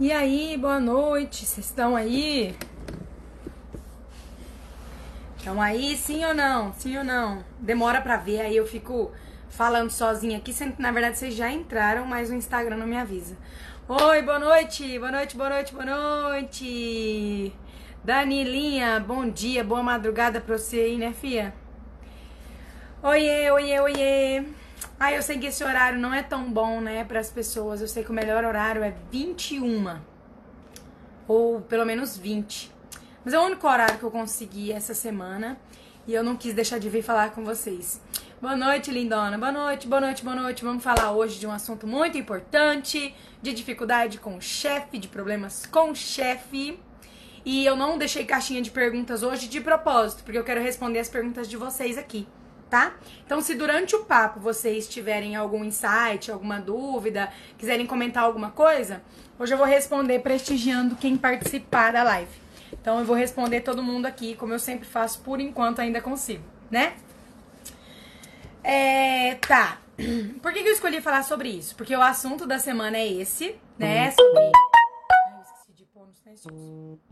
E aí, boa noite, vocês estão aí? Estão aí, sim ou não? Sim ou não? Demora pra ver, aí eu fico falando sozinha aqui, sendo que na verdade vocês já entraram, mas o Instagram não me avisa. Oi, boa noite, boa noite, boa noite, boa noite. Danilinha, bom dia, boa madrugada pra você aí, né, fia? Oiê, oiê, oiê. Ah, eu sei que esse horário não é tão bom, né, para as pessoas. Eu sei que o melhor horário é 21 ou pelo menos 20. Mas é o único horário que eu consegui essa semana e eu não quis deixar de vir falar com vocês. Boa noite, lindona. Boa noite, boa noite, boa noite. Vamos falar hoje de um assunto muito importante, de dificuldade com o chefe, de problemas com o chefe. E eu não deixei caixinha de perguntas hoje de propósito, porque eu quero responder as perguntas de vocês aqui tá? Então, se durante o papo vocês tiverem algum insight, alguma dúvida, quiserem comentar alguma coisa, hoje eu vou responder prestigiando quem participar da live. Então, eu vou responder todo mundo aqui, como eu sempre faço, por enquanto ainda consigo, né? É, tá. Por que, que eu escolhi falar sobre isso? Porque o assunto da semana é esse, né? Sobre. Ai, eu esqueci de pôr no silencioso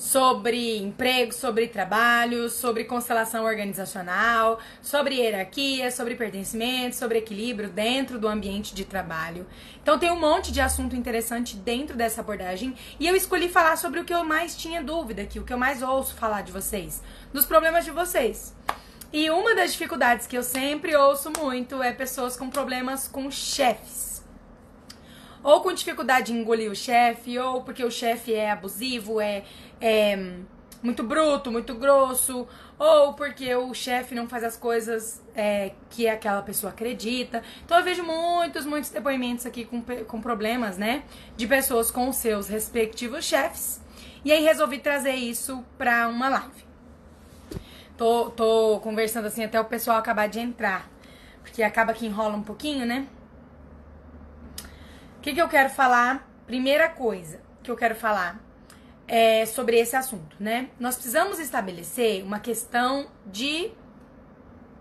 sobre emprego, sobre trabalho, sobre constelação organizacional, sobre hierarquia, sobre pertencimento, sobre equilíbrio dentro do ambiente de trabalho. Então tem um monte de assunto interessante dentro dessa abordagem e eu escolhi falar sobre o que eu mais tinha dúvida aqui, o que eu mais ouço falar de vocês, dos problemas de vocês. E uma das dificuldades que eu sempre ouço muito é pessoas com problemas com chefes ou com dificuldade em engolir o chefe, ou porque o chefe é abusivo, é, é muito bruto, muito grosso, ou porque o chefe não faz as coisas é, que aquela pessoa acredita. Então eu vejo muitos, muitos depoimentos aqui com, com problemas, né? De pessoas com seus respectivos chefes. E aí resolvi trazer isso pra uma live. Tô, tô conversando assim até o pessoal acabar de entrar. Porque acaba que enrola um pouquinho, né? O que, que eu quero falar? Primeira coisa que eu quero falar é sobre esse assunto, né? Nós precisamos estabelecer uma questão de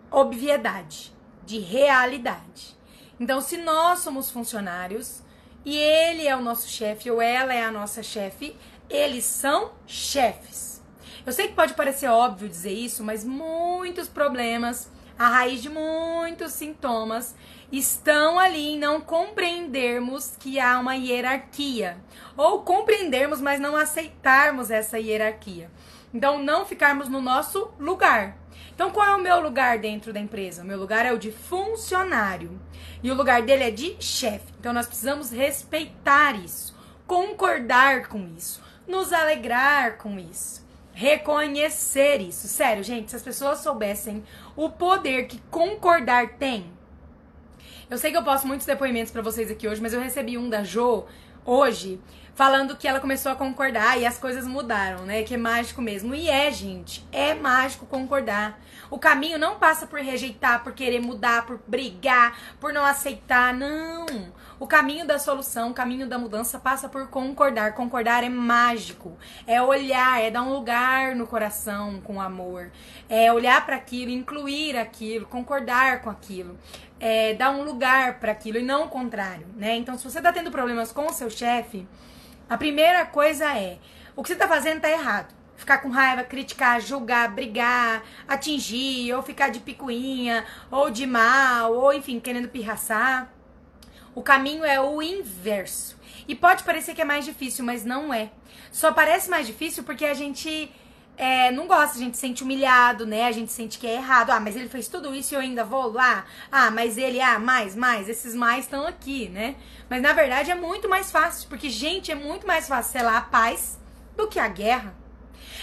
obviedade, de realidade. Então, se nós somos funcionários e ele é o nosso chefe ou ela é a nossa chefe, eles são chefes. Eu sei que pode parecer óbvio dizer isso, mas muitos problemas, a raiz de muitos sintomas estão ali em não compreendermos que há uma hierarquia. Ou compreendermos, mas não aceitarmos essa hierarquia. Então, não ficarmos no nosso lugar. Então, qual é o meu lugar dentro da empresa? O meu lugar é o de funcionário. E o lugar dele é de chefe. Então, nós precisamos respeitar isso, concordar com isso, nos alegrar com isso, reconhecer isso. Sério, gente, se as pessoas soubessem o poder que concordar tem, eu sei que eu posto muitos depoimentos para vocês aqui hoje, mas eu recebi um da Jo hoje falando que ela começou a concordar e as coisas mudaram, né? Que é mágico mesmo. E é, gente, é mágico concordar. O caminho não passa por rejeitar, por querer mudar, por brigar, por não aceitar, não. O caminho da solução, o caminho da mudança passa por concordar. Concordar é mágico. É olhar, é dar um lugar no coração com amor. É olhar para aquilo, incluir aquilo, concordar com aquilo é, dar um lugar para aquilo e não o contrário, né? Então, se você tá tendo problemas com o seu chefe, a primeira coisa é: o que você tá fazendo tá errado. Ficar com raiva, criticar, julgar, brigar, atingir, ou ficar de picuinha, ou de mal, ou enfim, querendo pirraçar. O caminho é o inverso. E pode parecer que é mais difícil, mas não é. Só parece mais difícil porque a gente é, não gosta, a gente se sente humilhado, né? A gente sente que é errado. Ah, mas ele fez tudo isso e eu ainda vou lá. Ah, mas ele, ah, mais, mais. Esses mais estão aqui, né? Mas na verdade é muito mais fácil, porque, gente, é muito mais fácil selar a paz do que a guerra.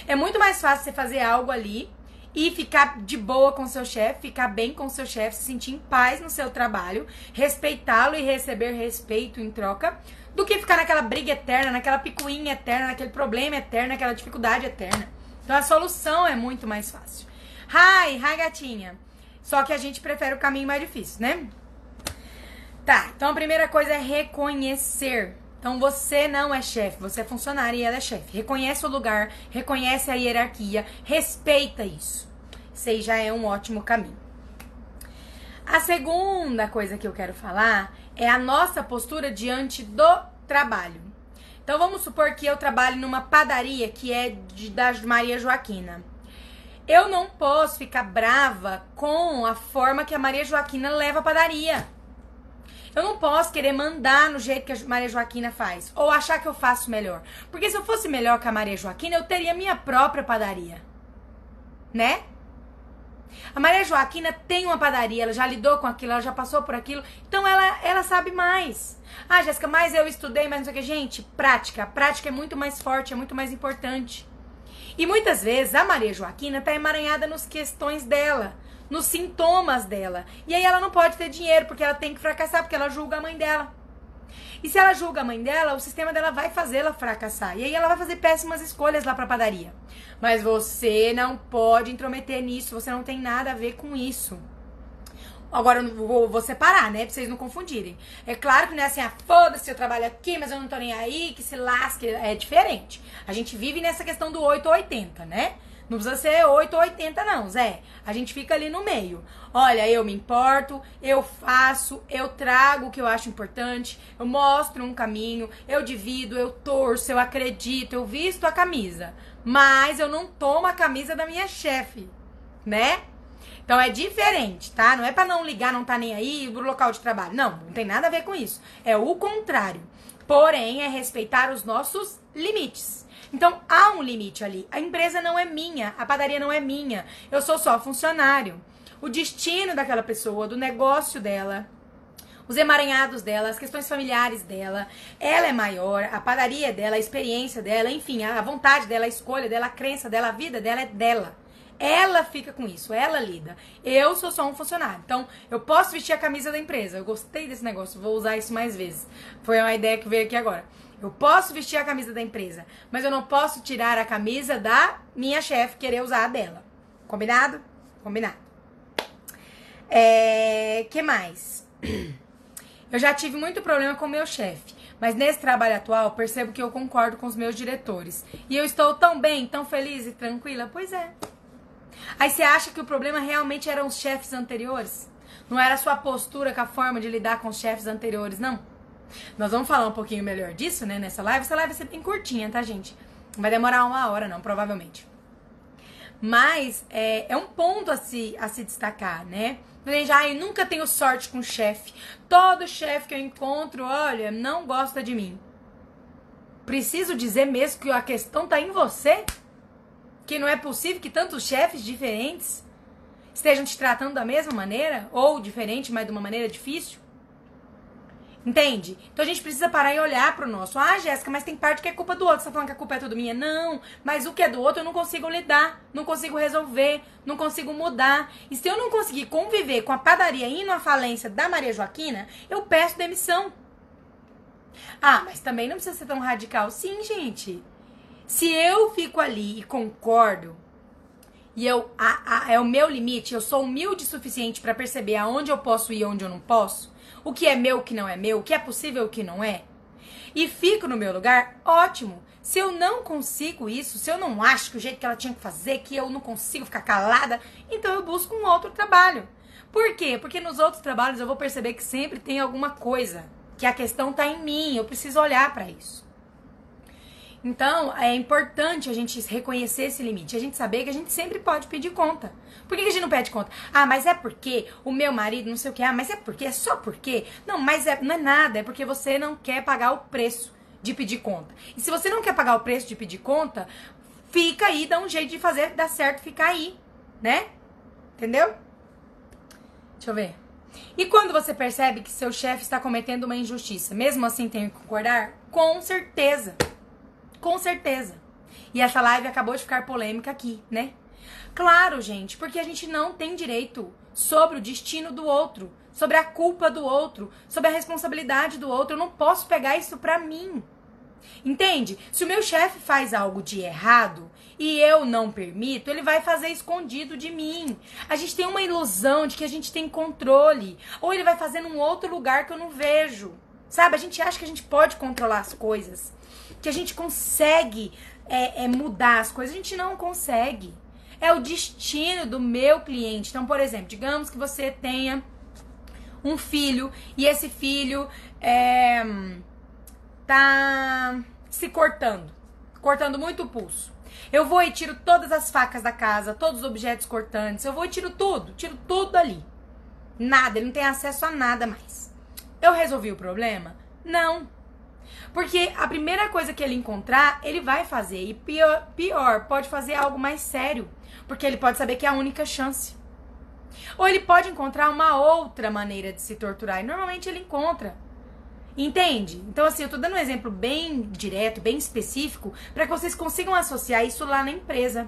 É muito mais fácil você fazer algo ali e ficar de boa com seu chefe, ficar bem com seu chefe, se sentir em paz no seu trabalho, respeitá-lo e receber respeito em troca, do que ficar naquela briga eterna, naquela picuinha eterna, naquele problema eterno, naquela dificuldade eterna. Então a solução é muito mais fácil. Hi, hi gatinha. Só que a gente prefere o caminho mais difícil, né? Tá, então a primeira coisa é reconhecer. Então você não é chefe, você é funcionário e ela é chefe. Reconhece o lugar, reconhece a hierarquia, respeita isso. Isso aí já é um ótimo caminho. A segunda coisa que eu quero falar é a nossa postura diante do trabalho. Então vamos supor que eu trabalhe numa padaria que é de, da Maria Joaquina. Eu não posso ficar brava com a forma que a Maria Joaquina leva a padaria. Eu não posso querer mandar no jeito que a Maria Joaquina faz. Ou achar que eu faço melhor. Porque se eu fosse melhor que a Maria Joaquina, eu teria minha própria padaria. Né? A Maria Joaquina tem uma padaria, ela já lidou com aquilo, ela já passou por aquilo, então ela, ela sabe mais. Ah, Jéssica, mas eu estudei, mas não sei o que. Gente, prática. A prática é muito mais forte, é muito mais importante. E muitas vezes a Maria Joaquina tá emaranhada nos questões dela nos sintomas dela. E aí ela não pode ter dinheiro porque ela tem que fracassar, porque ela julga a mãe dela. E se ela julga a mãe dela, o sistema dela vai fazê-la fracassar. E aí ela vai fazer péssimas escolhas lá pra padaria. Mas você não pode intrometer nisso, você não tem nada a ver com isso. Agora eu vou, separar, né? Pra vocês não confundirem. É claro que não é assim, ah, foda-se, eu trabalho aqui, mas eu não tô nem aí, que se lasque. É diferente. A gente vive nessa questão do 8 ou 80, né? Não precisa ser 8 ou 80, não, Zé. A gente fica ali no meio. Olha, eu me importo, eu faço, eu trago o que eu acho importante, eu mostro um caminho, eu divido, eu torço, eu acredito, eu visto a camisa. Mas eu não tomo a camisa da minha chefe, né? Então é diferente, tá? Não é para não ligar, não tá nem aí pro local de trabalho. Não, não tem nada a ver com isso. É o contrário. Porém, é respeitar os nossos limites. Então há um limite ali. A empresa não é minha, a padaria não é minha. Eu sou só funcionário. O destino daquela pessoa, do negócio dela, os emaranhados dela, as questões familiares dela, ela é maior, a padaria é dela, a experiência dela, enfim, a vontade dela, a escolha dela, a crença dela, a vida dela é dela. Ela fica com isso, ela lida. Eu sou só um funcionário. Então, eu posso vestir a camisa da empresa. Eu gostei desse negócio, vou usar isso mais vezes. Foi uma ideia que veio aqui agora. Eu posso vestir a camisa da empresa, mas eu não posso tirar a camisa da minha chefe querer usar a dela. Combinado? Combinado. É, que mais? Eu já tive muito problema com meu chefe, mas nesse trabalho atual percebo que eu concordo com os meus diretores. E eu estou tão bem, tão feliz e tranquila? Pois é. Aí você acha que o problema realmente eram os chefes anteriores? Não era a sua postura com a forma de lidar com os chefes anteriores, não? Nós vamos falar um pouquinho melhor disso, né, nessa live. Essa live vai ser bem curtinha, tá, gente? Não vai demorar uma hora, não, provavelmente. Mas é, é um ponto a se, a se destacar, né? Gente, ai, nunca tenho sorte com chefe. Todo chefe que eu encontro, olha, não gosta de mim. Preciso dizer mesmo que a questão tá em você? Que não é possível que tantos chefes diferentes estejam te tratando da mesma maneira? Ou diferente, mas de uma maneira difícil? Entende? Então a gente precisa parar e olhar pro nosso. Ah, Jéssica, mas tem parte que é culpa do outro. Você tá falando que a culpa é tudo minha? Não, mas o que é do outro eu não consigo lidar, não consigo resolver, não consigo mudar. E se eu não conseguir conviver com a padaria indo à falência da Maria Joaquina, eu peço demissão. Ah, mas também não precisa ser tão radical. Sim, gente. Se eu fico ali e concordo, e eu a, a, é o meu limite, eu sou humilde o suficiente para perceber aonde eu posso ir e onde eu não posso, o que é meu, o que não é meu, o que é possível, o que não é, e fico no meu lugar, ótimo. Se eu não consigo isso, se eu não acho que o jeito que ela tinha que fazer, que eu não consigo ficar calada, então eu busco um outro trabalho. Por quê? Porque nos outros trabalhos eu vou perceber que sempre tem alguma coisa, que a questão está em mim, eu preciso olhar para isso. Então, é importante a gente reconhecer esse limite, a gente saber que a gente sempre pode pedir conta. Por que, a gente não pede conta? Ah, mas é porque o meu marido não sei o que. Ah, mas é porque, é só porque. Não, mas é, não é nada, é porque você não quer pagar o preço de pedir conta. E se você não quer pagar o preço de pedir conta, fica aí, dá um jeito de fazer dar certo, ficar aí, né? Entendeu? Deixa eu ver. E quando você percebe que seu chefe está cometendo uma injustiça, mesmo assim tem que concordar? Com certeza. Com certeza. E essa live acabou de ficar polêmica aqui, né? Claro, gente, porque a gente não tem direito sobre o destino do outro, sobre a culpa do outro, sobre a responsabilidade do outro. Eu não posso pegar isso pra mim. Entende? Se o meu chefe faz algo de errado e eu não permito, ele vai fazer escondido de mim. A gente tem uma ilusão de que a gente tem controle. Ou ele vai fazer num outro lugar que eu não vejo. Sabe? A gente acha que a gente pode controlar as coisas que a gente consegue é, é, mudar as coisas. A gente não consegue. É o destino do meu cliente. Então, por exemplo, digamos que você tenha um filho e esse filho é, tá se cortando, cortando muito o pulso. Eu vou e tiro todas as facas da casa, todos os objetos cortantes. Eu vou e tiro tudo, tiro tudo dali. Nada, ele não tem acesso a nada mais. Eu resolvi o problema? Não. Porque a primeira coisa que ele encontrar, ele vai fazer. E pior, pior, pode fazer algo mais sério. Porque ele pode saber que é a única chance. Ou ele pode encontrar uma outra maneira de se torturar. E normalmente ele encontra. Entende? Então, assim, eu tô dando um exemplo bem direto, bem específico, para que vocês consigam associar isso lá na empresa.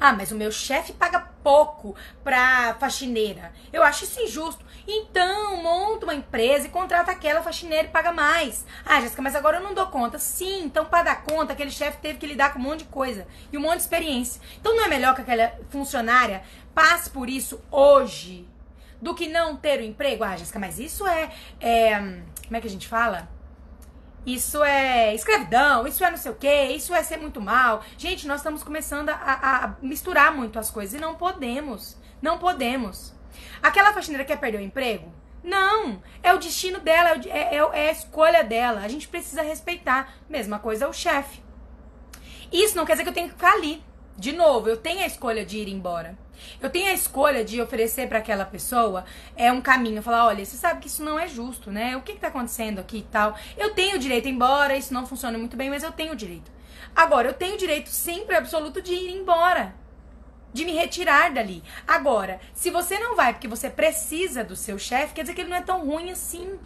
Ah, mas o meu chefe paga pouco pra faxineira. Eu acho isso injusto. Então, monta uma empresa e contrata aquela faxineira e paga mais. Ah, Jéssica, mas agora eu não dou conta. Sim, então para dar conta, aquele chefe teve que lidar com um monte de coisa e um monte de experiência. Então não é melhor que aquela funcionária passe por isso hoje do que não ter o emprego? Ah, Jéssica, mas isso é, é. Como é que a gente fala? Isso é escravidão, isso é não sei o que, isso é ser muito mal. Gente, nós estamos começando a, a, misturar muito as coisas e não podemos. Não podemos. Aquela faxineira quer perder o emprego? Não, é o destino dela, é, é, é a escolha dela. A gente precisa respeitar. Mesma coisa o chefe. Isso não quer dizer que eu tenho que ficar ali. De novo, eu tenho a escolha de ir embora. Eu tenho a escolha de oferecer para aquela pessoa é um caminho, falar, olha, você sabe que isso não é justo, né? O que, que tá acontecendo aqui e tal? Eu tenho o direito, embora isso não funcione muito bem, mas eu tenho o direito. Agora, eu tenho o direito sempre absoluto de ir embora. De me retirar dali. Agora, se você não vai porque você precisa do seu chefe, quer dizer que ele não é tão ruim assim.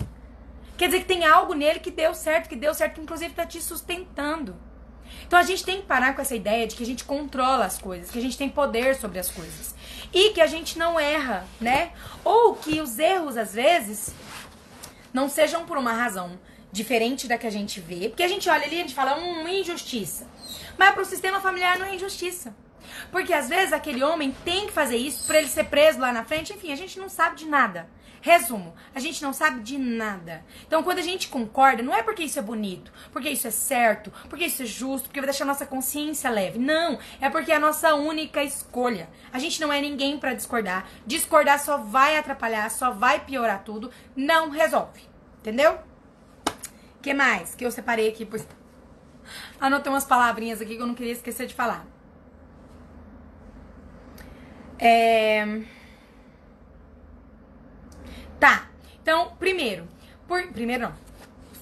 Quer dizer que tem algo nele que deu certo, que deu certo, que inclusive tá te sustentando. Então a gente tem que parar com essa ideia de que a gente controla as coisas, que a gente tem poder sobre as coisas. E que a gente não erra, né? Ou que os erros, às vezes, não sejam por uma razão diferente da que a gente vê. Porque a gente olha ali e a gente fala, hum, injustiça. Mas para o sistema familiar não é injustiça. Porque às vezes aquele homem tem que fazer isso para ele ser preso lá na frente. Enfim, a gente não sabe de nada. Resumo, a gente não sabe de nada. Então, quando a gente concorda, não é porque isso é bonito, porque isso é certo, porque isso é justo, porque vai deixar a nossa consciência leve. Não, é porque é a nossa única escolha. A gente não é ninguém para discordar. Discordar só vai atrapalhar, só vai piorar tudo, não resolve. Entendeu? que mais que eu separei aqui? Pois... Anotei umas palavrinhas aqui que eu não queria esquecer de falar. É... Tá. Então, primeiro. Por, primeiro não.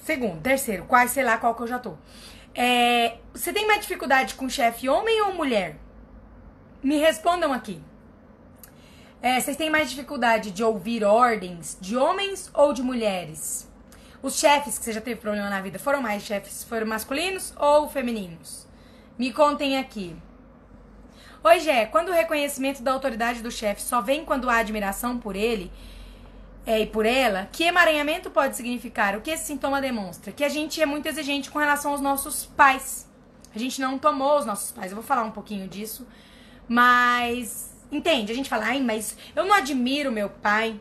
Segundo, terceiro, quase sei lá qual que eu já tô. É, você tem mais dificuldade com chefe homem ou mulher? Me respondam aqui. É, vocês têm mais dificuldade de ouvir ordens de homens ou de mulheres? Os chefes que você já teve problema na vida foram mais chefes, foram masculinos ou femininos? Me contem aqui. Oi, Gé, quando o reconhecimento da autoridade do chefe só vem quando há admiração por ele, é, e por ela, que emaranhamento pode significar? O que esse sintoma demonstra? Que a gente é muito exigente com relação aos nossos pais. A gente não tomou os nossos pais. Eu vou falar um pouquinho disso. Mas, entende? A gente fala, ai, mas eu não admiro meu pai,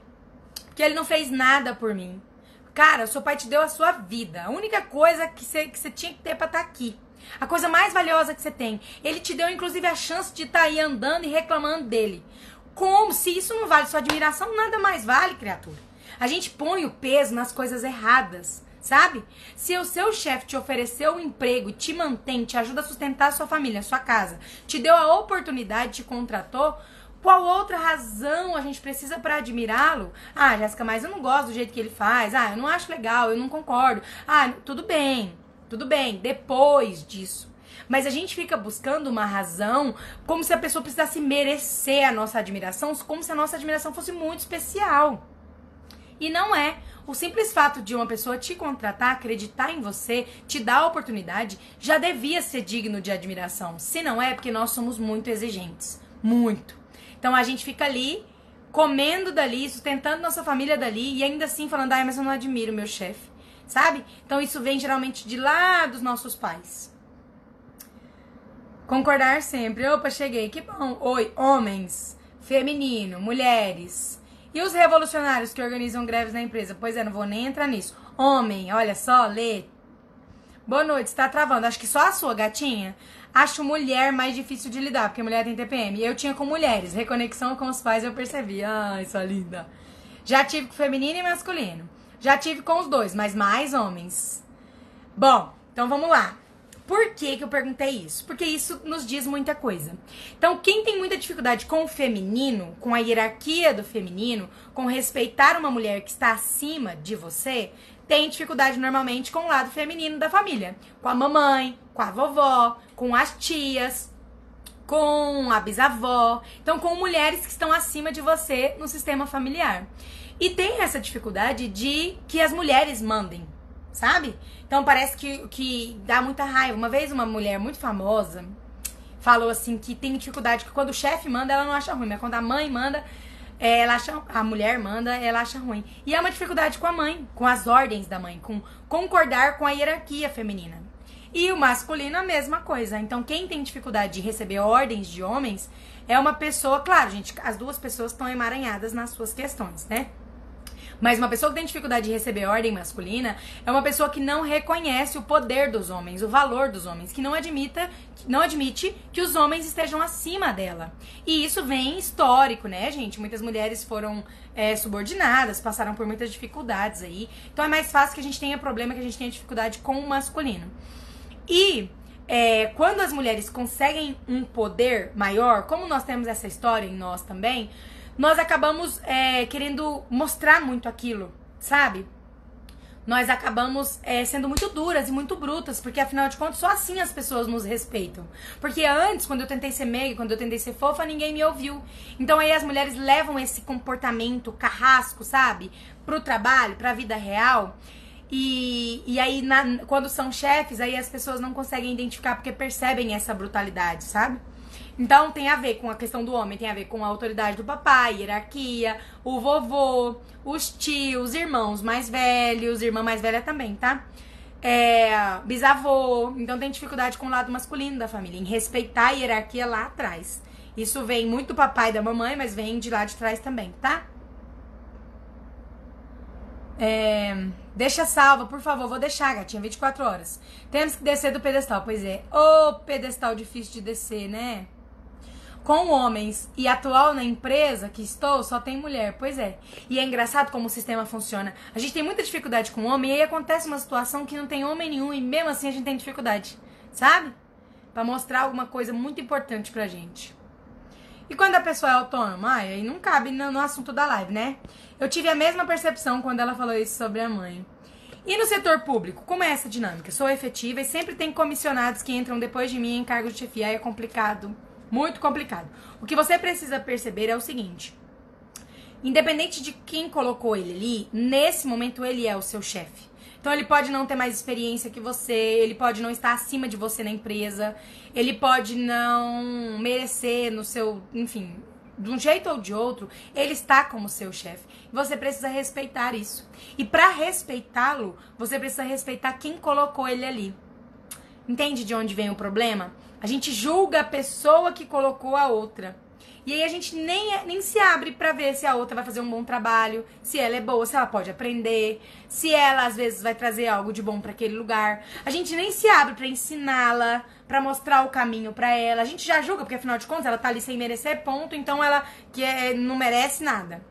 porque ele não fez nada por mim. Cara, seu pai te deu a sua vida. A única coisa que você, que tinha que ter pra estar tá aqui. A coisa mais valiosa que você tem. Ele te deu, inclusive, a chance de estar tá aí andando e reclamando dele. Como? Se isso não vale sua admiração, nada mais vale, criatura. A gente põe o peso nas coisas erradas, sabe? Se o seu chefe te ofereceu um emprego, te mantém, te ajuda a sustentar a sua família, a sua casa, te deu a oportunidade, te contratou, qual outra razão a gente precisa para admirá-lo? Ah, Jéssica, mas eu não gosto do jeito que ele faz. Ah, eu não acho legal, eu não concordo. Ah, tudo bem, tudo bem. Depois disso, mas a gente fica buscando uma razão como se a pessoa precisasse merecer a nossa admiração, como se a nossa admiração fosse muito especial. E não é. O simples fato de uma pessoa te contratar, acreditar em você, te dar a oportunidade, já devia ser digno de admiração. Se não é, porque nós somos muito exigentes. Muito. Então a gente fica ali, comendo dali, sustentando nossa família dali, e ainda assim falando, ai, mas eu não admiro meu chefe. Sabe? Então isso vem geralmente de lá dos nossos pais. Concordar sempre. Opa, cheguei. Que bom. Oi, homens, feminino, mulheres. E os revolucionários que organizam greves na empresa? Pois é, não vou nem entrar nisso. Homem, olha só, lê. Boa noite, está travando. Acho que só a sua, gatinha. Acho mulher mais difícil de lidar, porque mulher tem TPM. Eu tinha com mulheres. Reconexão com os pais eu percebi. Ai, sua linda. Já tive com feminino e masculino. Já tive com os dois, mas mais homens. Bom, Então vamos lá. Por que, que eu perguntei isso? Porque isso nos diz muita coisa. Então, quem tem muita dificuldade com o feminino, com a hierarquia do feminino, com respeitar uma mulher que está acima de você, tem dificuldade normalmente com o lado feminino da família. Com a mamãe, com a vovó, com as tias, com a bisavó. Então, com mulheres que estão acima de você no sistema familiar. E tem essa dificuldade de que as mulheres mandem, sabe? Então parece que, que dá muita raiva. Uma vez uma mulher muito famosa falou assim que tem dificuldade que quando o chefe manda, ela não acha ruim, mas quando a mãe manda, ela acha, a mulher manda, ela acha ruim. E é uma dificuldade com a mãe, com as ordens da mãe, com concordar com a hierarquia feminina. E o masculino a mesma coisa. Então, quem tem dificuldade de receber ordens de homens é uma pessoa, claro, gente, as duas pessoas estão emaranhadas nas suas questões, né? Mas uma pessoa que tem dificuldade de receber ordem masculina é uma pessoa que não reconhece o poder dos homens, o valor dos homens, que não admita, não admite que os homens estejam acima dela. E isso vem histórico, né, gente? Muitas mulheres foram é, subordinadas, passaram por muitas dificuldades aí. Então é mais fácil que a gente tenha problema, que a gente tenha dificuldade com o masculino. E é, quando as mulheres conseguem um poder maior, como nós temos essa história em nós também, nós acabamos é, querendo mostrar muito aquilo, sabe? Nós acabamos é, sendo muito duras e muito brutas, porque afinal de contas só assim as pessoas nos respeitam. Porque antes, quando eu tentei ser meiga, quando eu tentei ser fofa, ninguém me ouviu. Então aí as mulheres levam esse comportamento carrasco, sabe? Pro trabalho, pra vida real. E, e aí, na, quando são chefes, aí as pessoas não conseguem identificar porque percebem essa brutalidade, sabe? Então tem a ver com a questão do homem, tem a ver com a autoridade do papai, hierarquia, o vovô, os tios, irmãos mais velhos, irmã mais velha também, tá? É, bisavô. Então tem dificuldade com o lado masculino da família, em respeitar a hierarquia lá atrás. Isso vem muito do papai e da mamãe, mas vem de lá de trás também, tá? É, deixa salva, por favor, vou deixar, gatinha, 24 horas. Temos que descer do pedestal, pois é. Ô, pedestal difícil de descer, né? Com homens e atual na empresa que estou, só tem mulher. Pois é. E é engraçado como o sistema funciona. A gente tem muita dificuldade com homem e aí acontece uma situação que não tem homem nenhum e mesmo assim a gente tem dificuldade. Sabe? Para mostrar alguma coisa muito importante pra gente. E quando a pessoa é autônoma, aí não cabe no, no assunto da live, né? Eu tive a mesma percepção quando ela falou isso sobre a mãe. E no setor público, como é essa dinâmica? Sou efetiva e sempre tem comissionados que entram depois de mim em cargo de chefia, aí é complicado muito complicado. O que você precisa perceber é o seguinte: independente de quem colocou ele ali, nesse momento ele é o seu chefe. Então ele pode não ter mais experiência que você, ele pode não estar acima de você na empresa, ele pode não merecer no seu, enfim, de um jeito ou de outro, ele está como seu chefe. Você precisa respeitar isso. E para respeitá-lo, você precisa respeitar quem colocou ele ali. Entende de onde vem o problema? A gente julga a pessoa que colocou a outra. E aí a gente nem, é, nem se abre para ver se a outra vai fazer um bom trabalho, se ela é boa, se ela pode aprender, se ela às vezes vai trazer algo de bom para aquele lugar. A gente nem se abre para ensiná-la, para mostrar o caminho para ela. A gente já julga porque afinal de contas ela tá ali sem merecer ponto, então ela que é, não merece nada.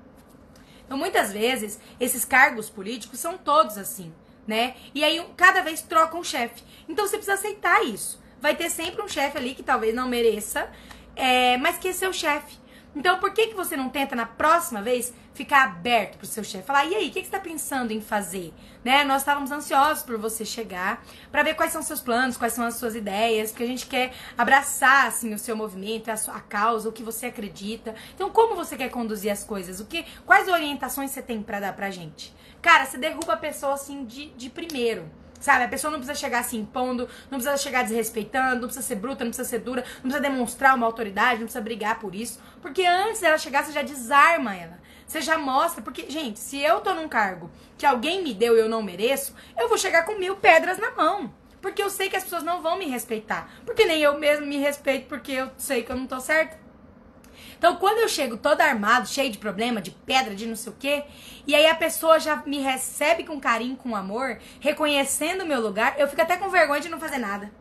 Então muitas vezes esses cargos políticos são todos assim, né? E aí cada vez troca um chefe. Então você precisa aceitar isso vai ter sempre um chefe ali que talvez não mereça, é, mas que é seu chefe. Então, por que, que você não tenta na próxima vez ficar aberto pro seu chefe? Falar, e aí, o que, que você tá pensando em fazer? Né? Nós estávamos ansiosos por você chegar, para ver quais são seus planos, quais são as suas ideias, porque a gente quer abraçar, assim, o seu movimento, a sua causa, o que você acredita. Então, como você quer conduzir as coisas? O que, quais orientações você tem para dar pra gente? Cara, você derruba a pessoa, assim, de, de primeiro. Sabe? A pessoa não precisa chegar se impondo, não precisa chegar desrespeitando, não precisa ser bruta, não precisa ser dura, não precisa demonstrar uma autoridade, não precisa brigar por isso. Porque antes dela chegar, você já desarma ela. Você já mostra, porque, gente, se eu tô num cargo que alguém me deu e eu não mereço, eu vou chegar com mil pedras na mão. Porque eu sei que as pessoas não vão me respeitar. Porque nem eu mesmo me respeito porque eu sei que eu não tô certa. Então, quando eu chego todo armado, cheio de problema, de pedra, de não sei o quê, e aí a pessoa já me recebe com carinho, com amor, reconhecendo o meu lugar, eu fico até com vergonha de não fazer nada.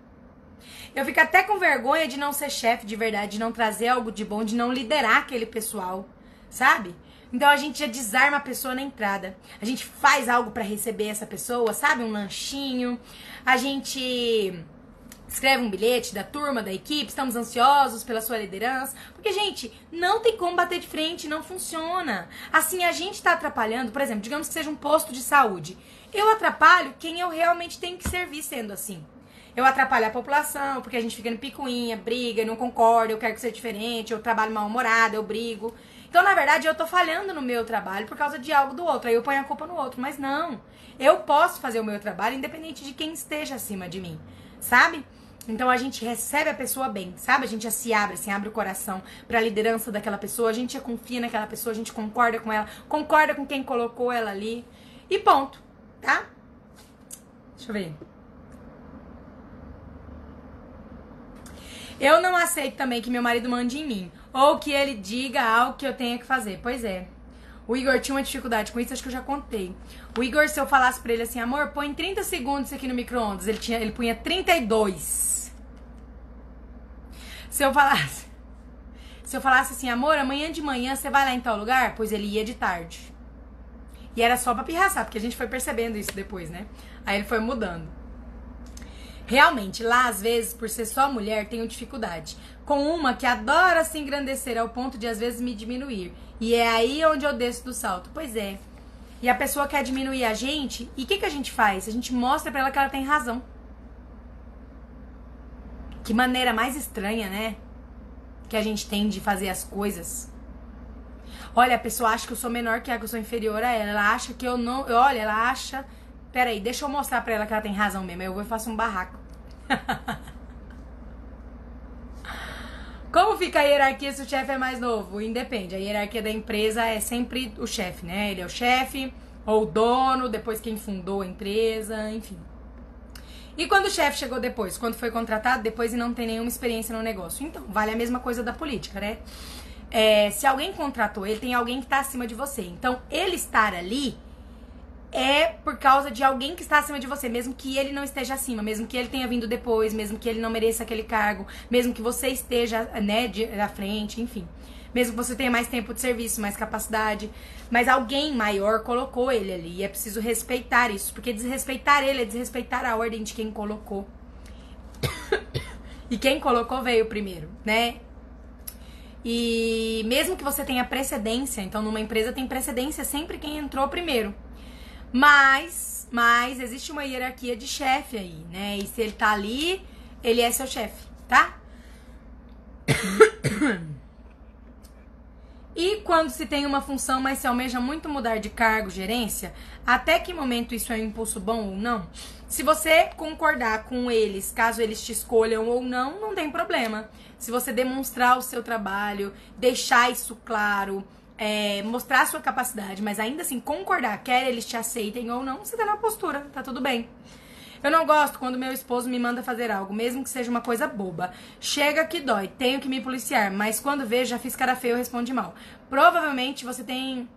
Eu fico até com vergonha de não ser chefe de verdade, de não trazer algo de bom, de não liderar aquele pessoal, sabe? Então a gente já desarma a pessoa na entrada. A gente faz algo para receber essa pessoa, sabe? Um lanchinho. A gente escreve um bilhete da turma, da equipe, estamos ansiosos pela sua liderança. Porque, gente, não tem como bater de frente, não funciona. Assim, a gente tá atrapalhando, por exemplo, digamos que seja um posto de saúde. Eu atrapalho quem eu realmente tenho que servir sendo assim. Eu atrapalho a população, porque a gente fica no picuinha, briga, não concorda, eu quero que seja diferente, eu trabalho mal-humorada, eu brigo. Então, na verdade, eu tô falhando no meu trabalho por causa de algo do outro. Aí eu ponho a culpa no outro. Mas não. Eu posso fazer o meu trabalho independente de quem esteja acima de mim. Sabe? Então a gente recebe a pessoa bem, sabe? A gente já se abre, assim, abre o coração para a liderança daquela pessoa, a gente já confia naquela pessoa, a gente concorda com ela, concorda com quem colocou ela ali. E ponto, tá? Deixa eu ver. Eu não aceito também que meu marido mande em mim. Ou que ele diga algo que eu tenha que fazer. Pois é. O Igor tinha uma dificuldade com isso, acho que eu já contei. O Igor, se eu falasse pra ele assim, amor, põe 30 segundos aqui no micro-ondas, ele, tinha, ele punha 32. Se eu falasse. Se eu falasse assim, amor, amanhã de manhã você vai lá em tal lugar? Pois ele ia de tarde. E era só pra pirraçar, porque a gente foi percebendo isso depois, né? Aí ele foi mudando. Realmente, lá às vezes, por ser só mulher, tenho dificuldade. Com uma que adora se engrandecer ao ponto de às vezes me diminuir. E é aí onde eu desço do salto. Pois é. E a pessoa quer diminuir a gente, e o que, que a gente faz? A gente mostra pra ela que ela tem razão. Que maneira mais estranha, né? Que a gente tem de fazer as coisas. Olha, a pessoa acha que eu sou menor que ela, que eu sou inferior a ela. Ela acha que eu não. Olha, ela acha Peraí, deixa eu mostrar pra ela que ela tem razão mesmo. Eu vou e faço um barraco. Como fica a hierarquia se o chefe é mais novo? Independe. A hierarquia da empresa é sempre o chefe, né? Ele é o chefe, ou o dono, depois quem fundou a empresa, enfim. E quando o chefe chegou depois? Quando foi contratado depois e não tem nenhuma experiência no negócio? Então, vale a mesma coisa da política, né? É, se alguém contratou ele, tem alguém que está acima de você. Então, ele estar ali é por causa de alguém que está acima de você, mesmo que ele não esteja acima, mesmo que ele tenha vindo depois, mesmo que ele não mereça aquele cargo, mesmo que você esteja, né, de, à frente, enfim. Mesmo que você tenha mais tempo de serviço, mais capacidade, mas alguém maior colocou ele ali e é preciso respeitar isso, porque desrespeitar ele é desrespeitar a ordem de quem colocou. e quem colocou veio primeiro, né? E mesmo que você tenha precedência, então numa empresa tem precedência sempre quem entrou primeiro. Mas, mas existe uma hierarquia de chefe aí, né? E se ele tá ali, ele é seu chefe, tá? E quando se tem uma função, mas se almeja muito mudar de cargo, gerência, até que momento isso é um impulso bom ou não? Se você concordar com eles, caso eles te escolham ou não, não tem problema. Se você demonstrar o seu trabalho, deixar isso claro, é, mostrar a sua capacidade, mas ainda assim concordar, quer eles te aceitem ou não, você tá na postura, tá tudo bem. Eu não gosto quando meu esposo me manda fazer algo, mesmo que seja uma coisa boba. Chega que dói, tenho que me policiar, mas quando vejo, já fiz cara feio, responde mal. Provavelmente você tem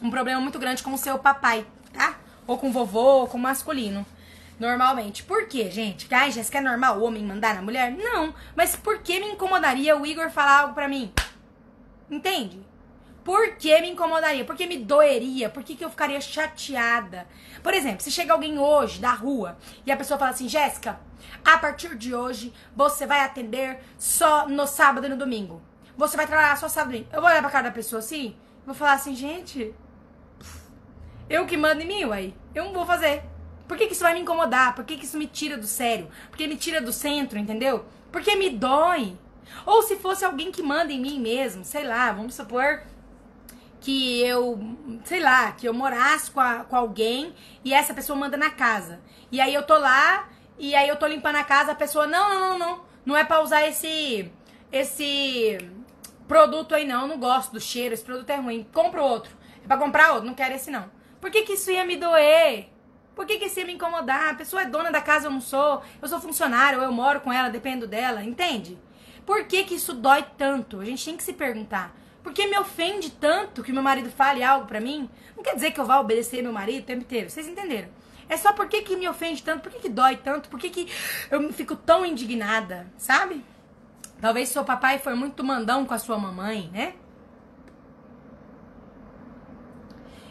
um problema muito grande com o seu papai, tá? Ou com vovô, ou com masculino. Normalmente. Por quê, gente? Ai, Jéssica, é normal o homem mandar na mulher? Não. Mas por que me incomodaria o Igor falar algo pra mim? Entende? Por que me incomodaria? Por que me doeria? Por que, que eu ficaria chateada? Por exemplo, se chega alguém hoje da rua e a pessoa fala assim, Jéssica, a partir de hoje você vai atender só no sábado e no domingo. Você vai trabalhar só sábado e domingo. Eu vou olhar pra cara da pessoa assim, vou falar assim, gente, eu que mando em mim, uai. Eu não vou fazer. Por que, que isso vai me incomodar? Por que, que isso me tira do sério? Por que me tira do centro, entendeu? Porque me dói. Ou se fosse alguém que manda em mim mesmo, sei lá, vamos supor que eu, sei lá, que eu morasse com, a, com alguém e essa pessoa manda na casa. E aí eu tô lá e aí eu tô limpando a casa, a pessoa, não, não, não, não, não é pra usar esse, esse produto aí não, não gosto do cheiro, esse produto é ruim, compra outro. É pra comprar outro, não quero esse não. Por que que isso ia me doer? Por que que isso ia me incomodar? A pessoa é dona da casa, eu não sou, eu sou funcionário, eu moro com ela, dependo dela, entende? Por que que isso dói tanto? A gente tem que se perguntar. Porque me ofende tanto que meu marido fale algo pra mim. Não quer dizer que eu vá obedecer meu marido o tempo inteiro. Vocês entenderam? É só porque que me ofende tanto, por que dói tanto, por que eu fico tão indignada, sabe? Talvez seu papai foi muito mandão com a sua mamãe, né?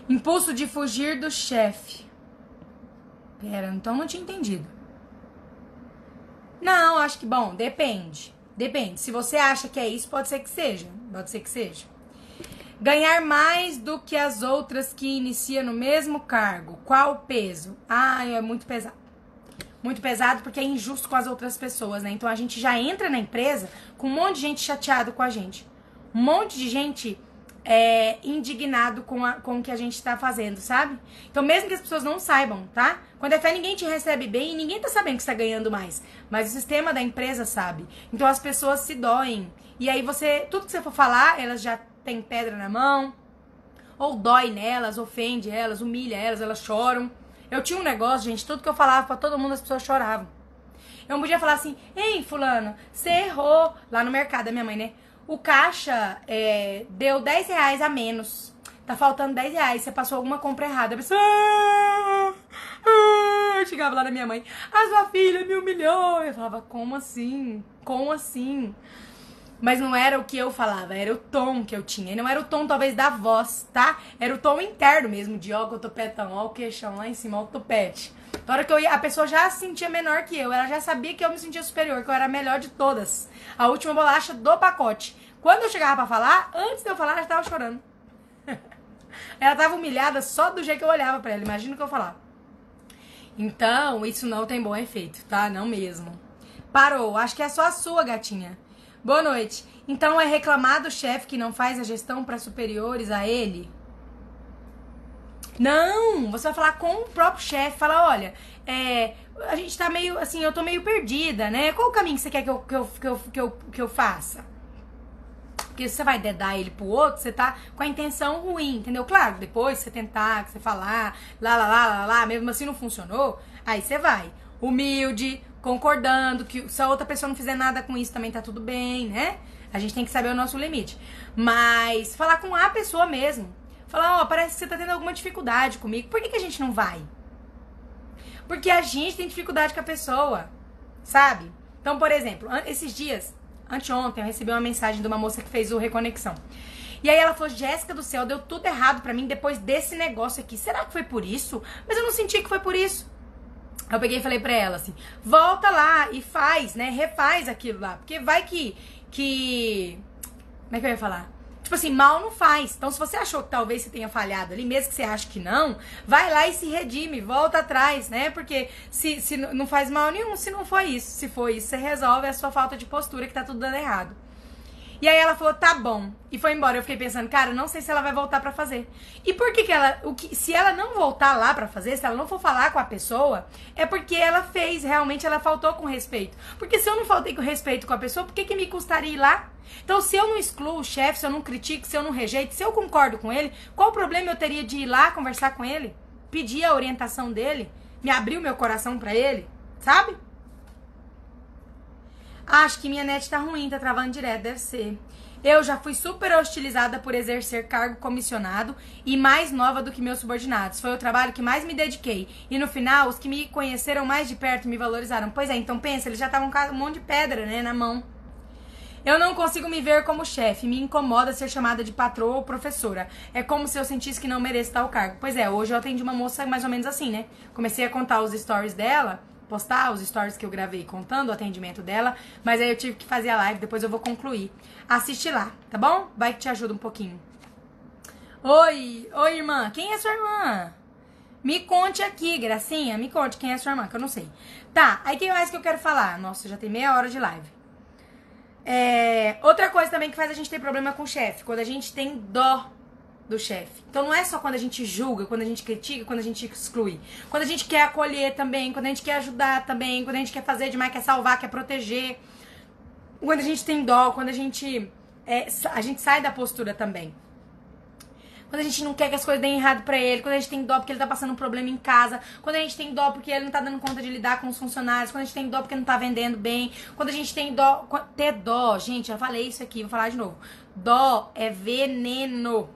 Impulso de fugir do chefe. Pera, então não tinha entendido. Não, acho que, bom, depende. Depende. Se você acha que é isso, pode ser que seja. Pode ser que seja. Ganhar mais do que as outras que inicia no mesmo cargo. Qual o peso? Ah, é muito pesado. Muito pesado porque é injusto com as outras pessoas, né? Então a gente já entra na empresa com um monte de gente chateado com a gente. Um monte de gente é, indignado com, a, com o que a gente tá fazendo, sabe? Então, mesmo que as pessoas não saibam, tá? Quando é fé, ninguém te recebe bem e ninguém tá sabendo que você tá ganhando mais. Mas o sistema da empresa sabe. Então, as pessoas se doem. E aí, você, tudo que você for falar, elas já têm pedra na mão. Ou dói nelas, ofende elas, humilha elas, elas choram. Eu tinha um negócio, gente, tudo que eu falava para todo mundo, as pessoas choravam. Eu não podia falar assim, ei, fulano, você errou. Lá no mercado, da minha mãe, né? O caixa é, deu 10 reais a menos. Tá faltando 10 reais, você passou alguma compra errada. A pessoa. Ah, ah, eu chegava lá na minha mãe, a sua filha me humilhou. Eu falava, como assim? Como assim? Mas não era o que eu falava, era o tom que eu tinha. E não era o tom, talvez, da voz, tá? Era o tom interno mesmo, de ó, o topetão, ó, o queixão lá em cima, ó, o topete. Na hora que eu ia, a pessoa já se sentia menor que eu, ela já sabia que eu me sentia superior, que eu era a melhor de todas. A última bolacha do pacote. Quando eu chegava pra falar, antes de eu falar, ela já tava chorando. ela tava humilhada só do jeito que eu olhava para ela. Imagina o que eu falar. Então, isso não tem bom efeito, tá? Não mesmo. Parou. Acho que é só a sua, gatinha. Boa noite. Então é reclamar do chefe que não faz a gestão para superiores a ele? Não, você vai falar com o próprio chefe, fala, olha, é, a gente tá meio, assim, eu tô meio perdida, né? Qual o caminho que você quer que eu, que eu, que eu, que eu, que eu faça? Porque você vai dedar ele pro outro, você tá com a intenção ruim, entendeu? Claro, depois você tentar, que você falar, lá, lá, lá, lá, lá, mesmo assim não funcionou, aí você vai. Humilde, concordando, que se a outra pessoa não fizer nada com isso também tá tudo bem, né? A gente tem que saber o nosso limite. Mas falar com a pessoa mesmo. Falar, ó, oh, parece que você tá tendo alguma dificuldade comigo. Por que, que a gente não vai? Porque a gente tem dificuldade com a pessoa, sabe? Então, por exemplo, esses dias, anteontem, eu recebi uma mensagem de uma moça que fez o Reconexão. E aí ela falou, Jéssica do céu, deu tudo errado para mim depois desse negócio aqui. Será que foi por isso? Mas eu não senti que foi por isso. Eu peguei e falei pra ela assim, volta lá e faz, né? Refaz aquilo lá. Porque vai que. que. Como é que eu ia falar? Tipo assim, mal não faz. Então, se você achou que talvez você tenha falhado ali, mesmo que você ache que não, vai lá e se redime, volta atrás, né? Porque se, se não faz mal nenhum, se não foi isso. Se foi isso, você resolve a sua falta de postura que tá tudo dando errado. E aí ela falou, tá bom. E foi embora. Eu fiquei pensando, cara, não sei se ela vai voltar para fazer. E por que que ela, o que, se ela não voltar lá para fazer, se ela não for falar com a pessoa, é porque ela fez, realmente ela faltou com respeito. Porque se eu não faltei com respeito com a pessoa, por que que me custaria ir lá? Então, se eu não excluo o chefe, se eu não critico, se eu não rejeito, se eu concordo com ele, qual o problema eu teria de ir lá conversar com ele? Pedir a orientação dele? Me abrir o meu coração para ele? Sabe? Acho que minha net tá ruim, tá travando direto, deve ser. Eu já fui super hostilizada por exercer cargo comissionado e mais nova do que meus subordinados. Foi o trabalho que mais me dediquei. E no final, os que me conheceram mais de perto me valorizaram. Pois é, então pensa, eles já estavam com um monte de pedra, né, na mão. Eu não consigo me ver como chefe, me incomoda ser chamada de patroa ou professora. É como se eu sentisse que não mereço tal cargo. Pois é, hoje eu atendi uma moça mais ou menos assim, né? Comecei a contar os stories dela, postar os stories que eu gravei contando o atendimento dela, mas aí eu tive que fazer a live, depois eu vou concluir. Assiste lá, tá bom? Vai que te ajuda um pouquinho. Oi, oi irmã, quem é sua irmã? Me conte aqui, Gracinha, me conte quem é sua irmã, que eu não sei. Tá, aí que mais que eu quero falar? Nossa, já tem meia hora de live. É, outra coisa também que faz a gente ter problema com o chefe, quando a gente tem dó do chefe. Então não é só quando a gente julga, quando a gente critica, quando a gente exclui. Quando a gente quer acolher também, quando a gente quer ajudar também, quando a gente quer fazer demais, quer salvar, quer proteger. Quando a gente tem dó, quando a gente é, a gente sai da postura também quando a gente não quer que as coisas deem errado para ele, quando a gente tem dó porque ele tá passando um problema em casa, quando a gente tem dó porque ele não tá dando conta de lidar com os funcionários, quando a gente tem dó porque não tá vendendo bem, quando a gente tem dó. Ter dó, gente, já falei isso aqui, vou falar de novo. Dó é veneno.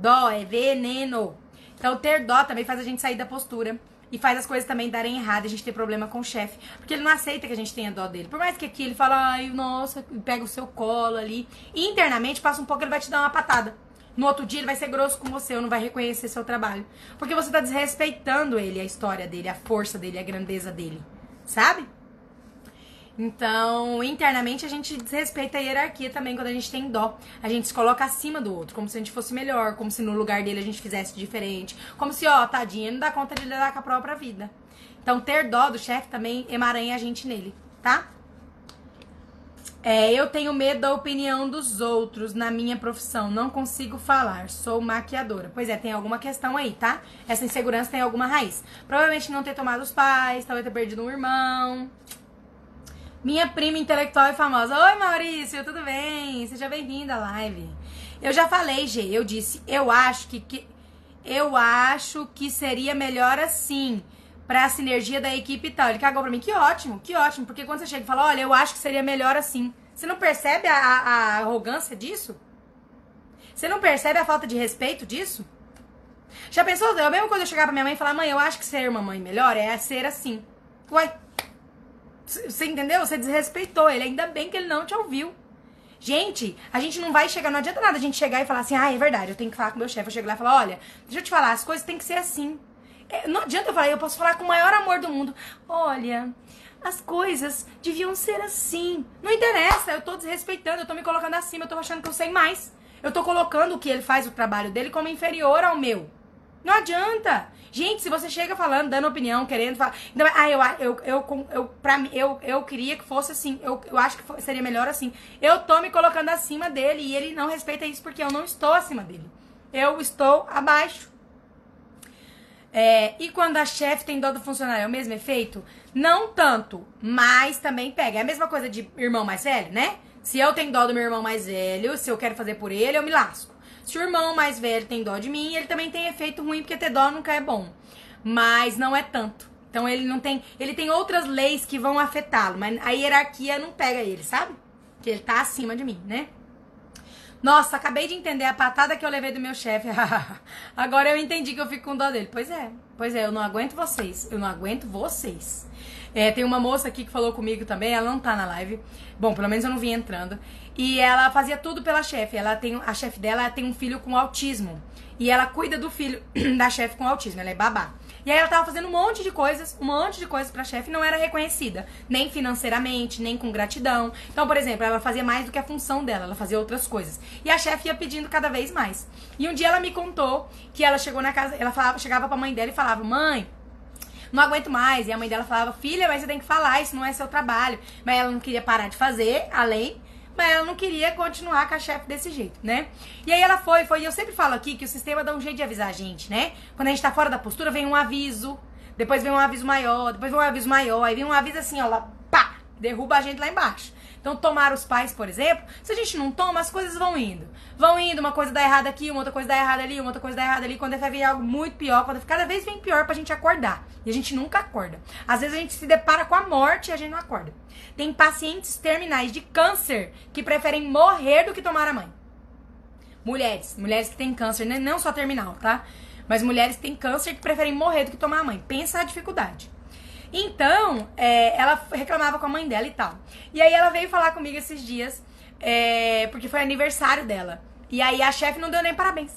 Dó é veneno. Então, ter dó também faz a gente sair da postura. E faz as coisas também darem errado, a gente ter problema com o chefe. Porque ele não aceita que a gente tenha dó dele. Por mais que aqui ele fala, ai, nossa, pega o seu colo ali. E internamente, passa um pouco, ele vai te dar uma patada. No outro dia ele vai ser grosso com você ou não vai reconhecer seu trabalho. Porque você tá desrespeitando ele, a história dele, a força dele, a grandeza dele. Sabe? Então, internamente a gente desrespeita a hierarquia também quando a gente tem dó. A gente se coloca acima do outro, como se a gente fosse melhor, como se no lugar dele a gente fizesse diferente. Como se, ó, tadinha, não dá conta de lidar com a própria vida. Então, ter dó do chefe também emaranha a gente nele, tá? É, eu tenho medo da opinião dos outros na minha profissão. Não consigo falar. Sou maquiadora. Pois é, tem alguma questão aí, tá? Essa insegurança tem alguma raiz. Provavelmente não ter tomado os pais, talvez ter perdido um irmão. Minha prima intelectual e famosa. Oi, Maurício, tudo bem? Seja bem-vinda à live. Eu já falei, G, eu disse, eu acho que, que eu acho que seria melhor assim, pra sinergia da equipe e tal. Ele cagou pra mim, que ótimo, que ótimo, porque quando você chega e fala, olha, eu acho que seria melhor assim. Você não percebe a, a, a arrogância disso? Você não percebe a falta de respeito disso? Já pensou? É a mesma coisa eu chegar pra minha mãe e falar, mãe, eu acho que ser uma mãe melhor é ser assim. Uai, você entendeu? Você desrespeitou ele. Ainda bem que ele não te ouviu. Gente, a gente não vai chegar, não adianta nada a gente chegar e falar assim, ah, é verdade, eu tenho que falar com meu chefe. Eu chego lá e falo, olha, deixa eu te falar, as coisas têm que ser assim. É, não adianta eu falar, eu posso falar com o maior amor do mundo. Olha, as coisas deviam ser assim. Não interessa, eu tô desrespeitando, eu tô me colocando acima, eu tô achando que eu sei mais. Eu tô colocando o que ele faz, o trabalho dele, como inferior ao meu. Não adianta. Gente, se você chega falando, dando opinião, querendo falar. Então, ah, eu, eu, eu, eu, pra mim, eu, eu queria que fosse assim. Eu, eu acho que seria melhor assim. Eu tô me colocando acima dele e ele não respeita isso porque eu não estou acima dele. Eu estou abaixo. É, e quando a chefe tem dó do funcionário, é o mesmo efeito? Não tanto, mas também pega. É a mesma coisa de irmão mais velho, né? Se eu tenho dó do meu irmão mais velho, se eu quero fazer por ele, eu me lasco. Se o irmão mais velho tem dó de mim, ele também tem efeito ruim, porque ter dó nunca é bom. Mas não é tanto. Então ele não tem. Ele tem outras leis que vão afetá-lo, mas a hierarquia não pega ele, sabe? Que ele tá acima de mim, né? Nossa, acabei de entender a patada que eu levei do meu chefe. Agora eu entendi que eu fico com dó dele. Pois é, pois é, eu não aguento vocês. Eu não aguento vocês. É, tem uma moça aqui que falou comigo também, ela não tá na live. Bom, pelo menos eu não vi entrando. E ela fazia tudo pela chefe. Ela tem a chefe dela tem um filho com autismo. E ela cuida do filho da chefe com autismo, ela é babá. E aí ela tava fazendo um monte de coisas, um monte de coisas pra chefe não era reconhecida, nem financeiramente, nem com gratidão. Então, por exemplo, ela fazia mais do que a função dela, ela fazia outras coisas. E a chefe ia pedindo cada vez mais. E um dia ela me contou que ela chegou na casa, ela falava, chegava pra mãe dela e falava: "Mãe, não aguento mais. E a mãe dela falava, filha, mas você tem que falar, isso não é seu trabalho. Mas ela não queria parar de fazer, além, mas ela não queria continuar com a chefe desse jeito, né? E aí ela foi, foi. E eu sempre falo aqui que o sistema dá um jeito de avisar a gente, né? Quando a gente tá fora da postura, vem um aviso, depois vem um aviso maior, depois vem um aviso maior, aí vem um aviso assim, ó, lá, pá, derruba a gente lá embaixo. Então, tomar os pais, por exemplo, se a gente não toma, as coisas vão indo. Vão indo, uma coisa dá errada aqui, uma outra coisa dá errada ali, uma outra coisa dá errada ali. Quando vai vir algo muito pior, quando cada vez vem pior pra gente acordar. E a gente nunca acorda. Às vezes a gente se depara com a morte e a gente não acorda. Tem pacientes terminais de câncer que preferem morrer do que tomar a mãe. Mulheres, mulheres que têm câncer, né? não só terminal, tá? Mas mulheres que têm câncer que preferem morrer do que tomar a mãe. Pensa a dificuldade. Então, é, ela reclamava com a mãe dela e tal. E aí ela veio falar comigo esses dias, é, porque foi aniversário dela. E aí a chefe não deu nem parabéns.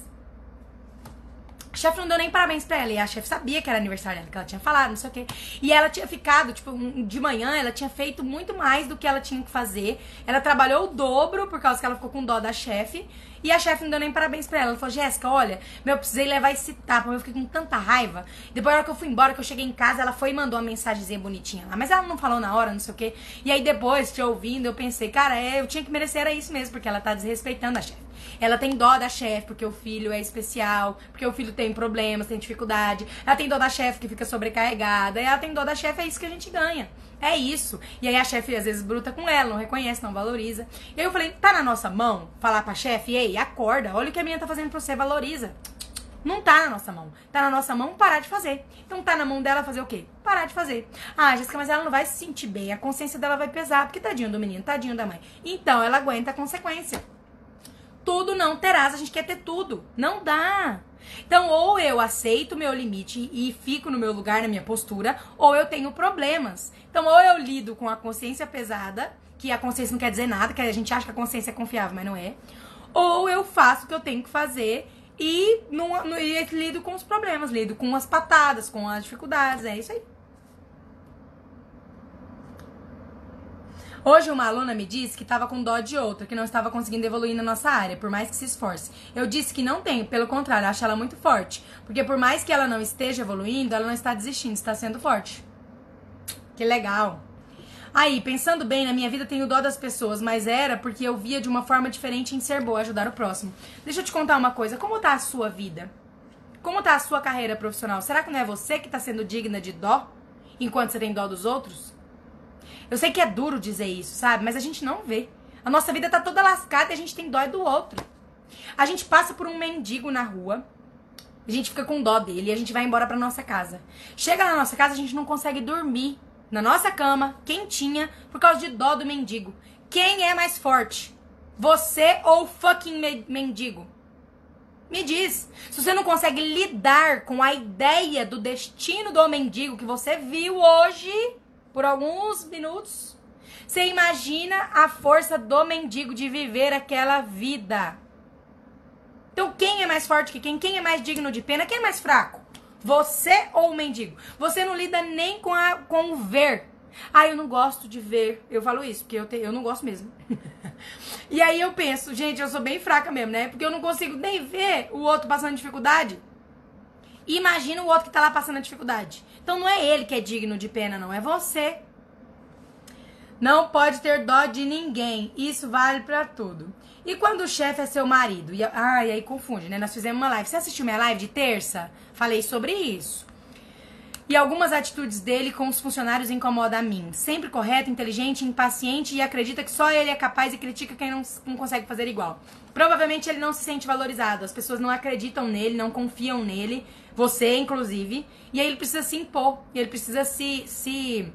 A chefe não deu nem parabéns pra ela. E a chefe sabia que era aniversário dela, que ela tinha falado, não sei o quê. E ela tinha ficado, tipo, de manhã, ela tinha feito muito mais do que ela tinha que fazer. Ela trabalhou o dobro, por causa que ela ficou com dó da chefe. E a chefe não deu nem parabéns pra ela. Ela falou, Jéssica, olha, meu, eu precisei levar esse tapa, eu fiquei com tanta raiva. Depois, na hora que eu fui embora, que eu cheguei em casa, ela foi e mandou uma mensagenzinha bonitinha lá. Mas ela não falou na hora, não sei o quê. E aí depois, te ouvindo, eu pensei, cara, é, eu tinha que merecer era isso mesmo, porque ela tá desrespeitando a chefe. Ela tem dó da chefe, porque o filho é especial, porque o filho tem problemas, tem dificuldade. Ela tem dó da chefe que fica sobrecarregada. Ela tem dó da chefe, é isso que a gente ganha. É isso. E aí a chefe às vezes bruta com ela, não reconhece, não valoriza. E aí eu falei, tá na nossa mão falar pra chefe, ei, acorda, olha o que a minha tá fazendo pra você, valoriza. Não tá na nossa mão. Tá na nossa mão parar de fazer. Então tá na mão dela fazer o quê? Parar de fazer. Ah, Jéssica, mas ela não vai se sentir bem. A consciência dela vai pesar. Porque tadinho do menino, tadinho da mãe. Então ela aguenta a consequência. Tudo não terás. A gente quer ter tudo. Não dá. Então, ou eu aceito o meu limite e fico no meu lugar, na minha postura, ou eu tenho problemas. Então, ou eu lido com a consciência pesada, que a consciência não quer dizer nada, que a gente acha que a consciência é confiável, mas não é. ou eu faço o que eu tenho que fazer e, não, não, e lido com os problemas, lido com as patadas, com as dificuldades, é isso aí. Hoje uma aluna me disse que estava com dó de outra, que não estava conseguindo evoluir na nossa área, por mais que se esforce. Eu disse que não tenho, pelo contrário, acho ela muito forte. Porque por mais que ela não esteja evoluindo, ela não está desistindo, está sendo forte. Que legal. Aí, pensando bem, na minha vida tenho dó das pessoas, mas era porque eu via de uma forma diferente em ser boa, ajudar o próximo. Deixa eu te contar uma coisa, como tá a sua vida? Como tá a sua carreira profissional? Será que não é você que tá sendo digna de dó, enquanto você tem dó dos outros? Eu sei que é duro dizer isso, sabe? Mas a gente não vê. A nossa vida tá toda lascada e a gente tem dó do outro. A gente passa por um mendigo na rua, a gente fica com dó dele e a gente vai embora pra nossa casa. Chega na nossa casa, a gente não consegue dormir na nossa cama, quentinha, por causa de dó do mendigo. Quem é mais forte? Você ou fucking mendigo? Me diz. Se você não consegue lidar com a ideia do destino do mendigo que você viu hoje por alguns minutos, você imagina a força do mendigo de viver aquela vida. Então, quem é mais forte que quem? Quem é mais digno de pena? Quem é mais fraco? Você ou o mendigo? Você não lida nem com, a, com o ver. Ah, eu não gosto de ver. Eu falo isso, porque eu, te, eu não gosto mesmo. e aí eu penso, gente, eu sou bem fraca mesmo, né? Porque eu não consigo nem ver o outro passando dificuldade. Imagina o outro que tá lá passando a dificuldade. Então não é ele que é digno de pena, não. É você. Não pode ter dó de ninguém. Isso vale para tudo. E quando o chefe é seu marido? E, ah, e aí confunde, né? Nós fizemos uma live. Você assistiu minha live de terça? Falei sobre isso. E algumas atitudes dele com os funcionários incomodam a mim. Sempre correto, inteligente, impaciente e acredita que só ele é capaz e critica quem não, não consegue fazer igual. Provavelmente ele não se sente valorizado. As pessoas não acreditam nele, não confiam nele. Você, inclusive. E aí ele precisa se impor. E ele precisa se, se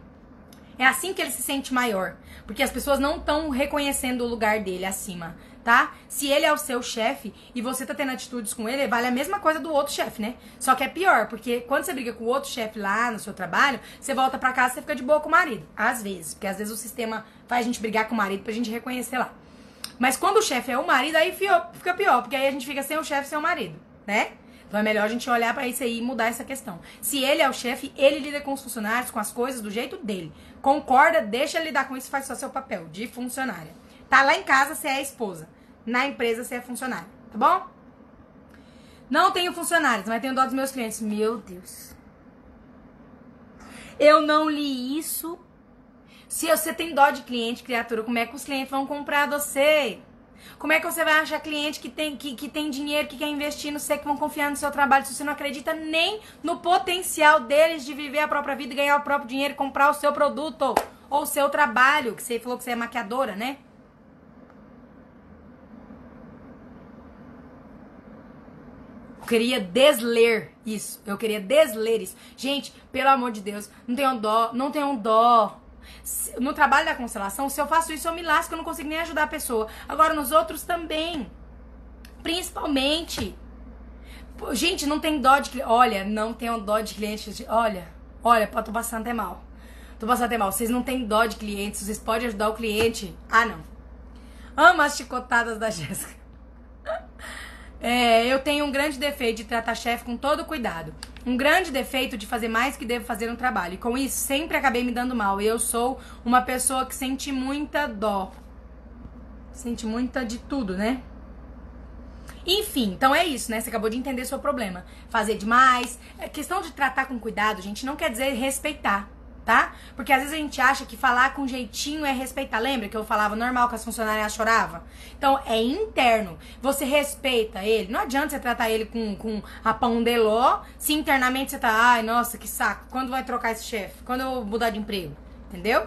é assim que ele se sente maior. Porque as pessoas não estão reconhecendo o lugar dele acima tá? Se ele é o seu chefe e você tá tendo atitudes com ele, vale a mesma coisa do outro chefe, né? Só que é pior, porque quando você briga com o outro chefe lá no seu trabalho, você volta pra casa e fica de boa com o marido. Às vezes, porque às vezes o sistema faz a gente brigar com o marido pra gente reconhecer lá. Mas quando o chefe é o marido, aí fica pior, porque aí a gente fica sem o chefe, sem o marido, né? Então é melhor a gente olhar para isso aí e mudar essa questão. Se ele é o chefe, ele lida com os funcionários, com as coisas do jeito dele. Concorda, deixa ele lidar com isso, faz só seu papel de funcionária. Tá lá em casa, você é a esposa na empresa ser funcionário, tá bom? Não tenho funcionários, mas tenho dó dos meus clientes. Meu Deus. Eu não li isso. Se você tem dó de cliente, criatura, como é que os clientes vão comprar você? Como é que você vai achar cliente que tem, que, que tem dinheiro, que quer investir no você, que vão confiar no seu trabalho, se você não acredita nem no potencial deles de viver a própria vida, ganhar o próprio dinheiro e comprar o seu produto ou o seu trabalho, que você falou que você é maquiadora, né? queria desler isso. Eu queria desler isso. Gente, pelo amor de Deus, não tenham dó, não tenham dó. No trabalho da constelação, se eu faço isso, eu me lasco, eu não consigo nem ajudar a pessoa. Agora, nos outros também. Principalmente. Gente, não tem dó de Olha, não tenham dó de clientes. Olha, olha, tô passando até mal. Tô passando até mal. Vocês não têm dó de clientes, vocês podem ajudar o cliente. Ah, não. Amo as chicotadas da Jéssica. É, eu tenho um grande defeito de tratar chefe com todo cuidado. Um grande defeito de fazer mais que devo fazer no trabalho. E com isso, sempre acabei me dando mal. Eu sou uma pessoa que sente muita dó. Sente muita de tudo, né? Enfim, então é isso, né? Você acabou de entender seu problema. Fazer demais. É questão de tratar com cuidado, gente, não quer dizer respeitar tá? Porque às vezes a gente acha que falar com jeitinho é respeitar. Lembra que eu falava normal que as funcionárias choravam? Então é interno. Você respeita ele. Não adianta você tratar ele com, com a pão de ló se internamente você tá, ai, nossa, que saco. Quando vai trocar esse chefe? Quando eu mudar de emprego? Entendeu?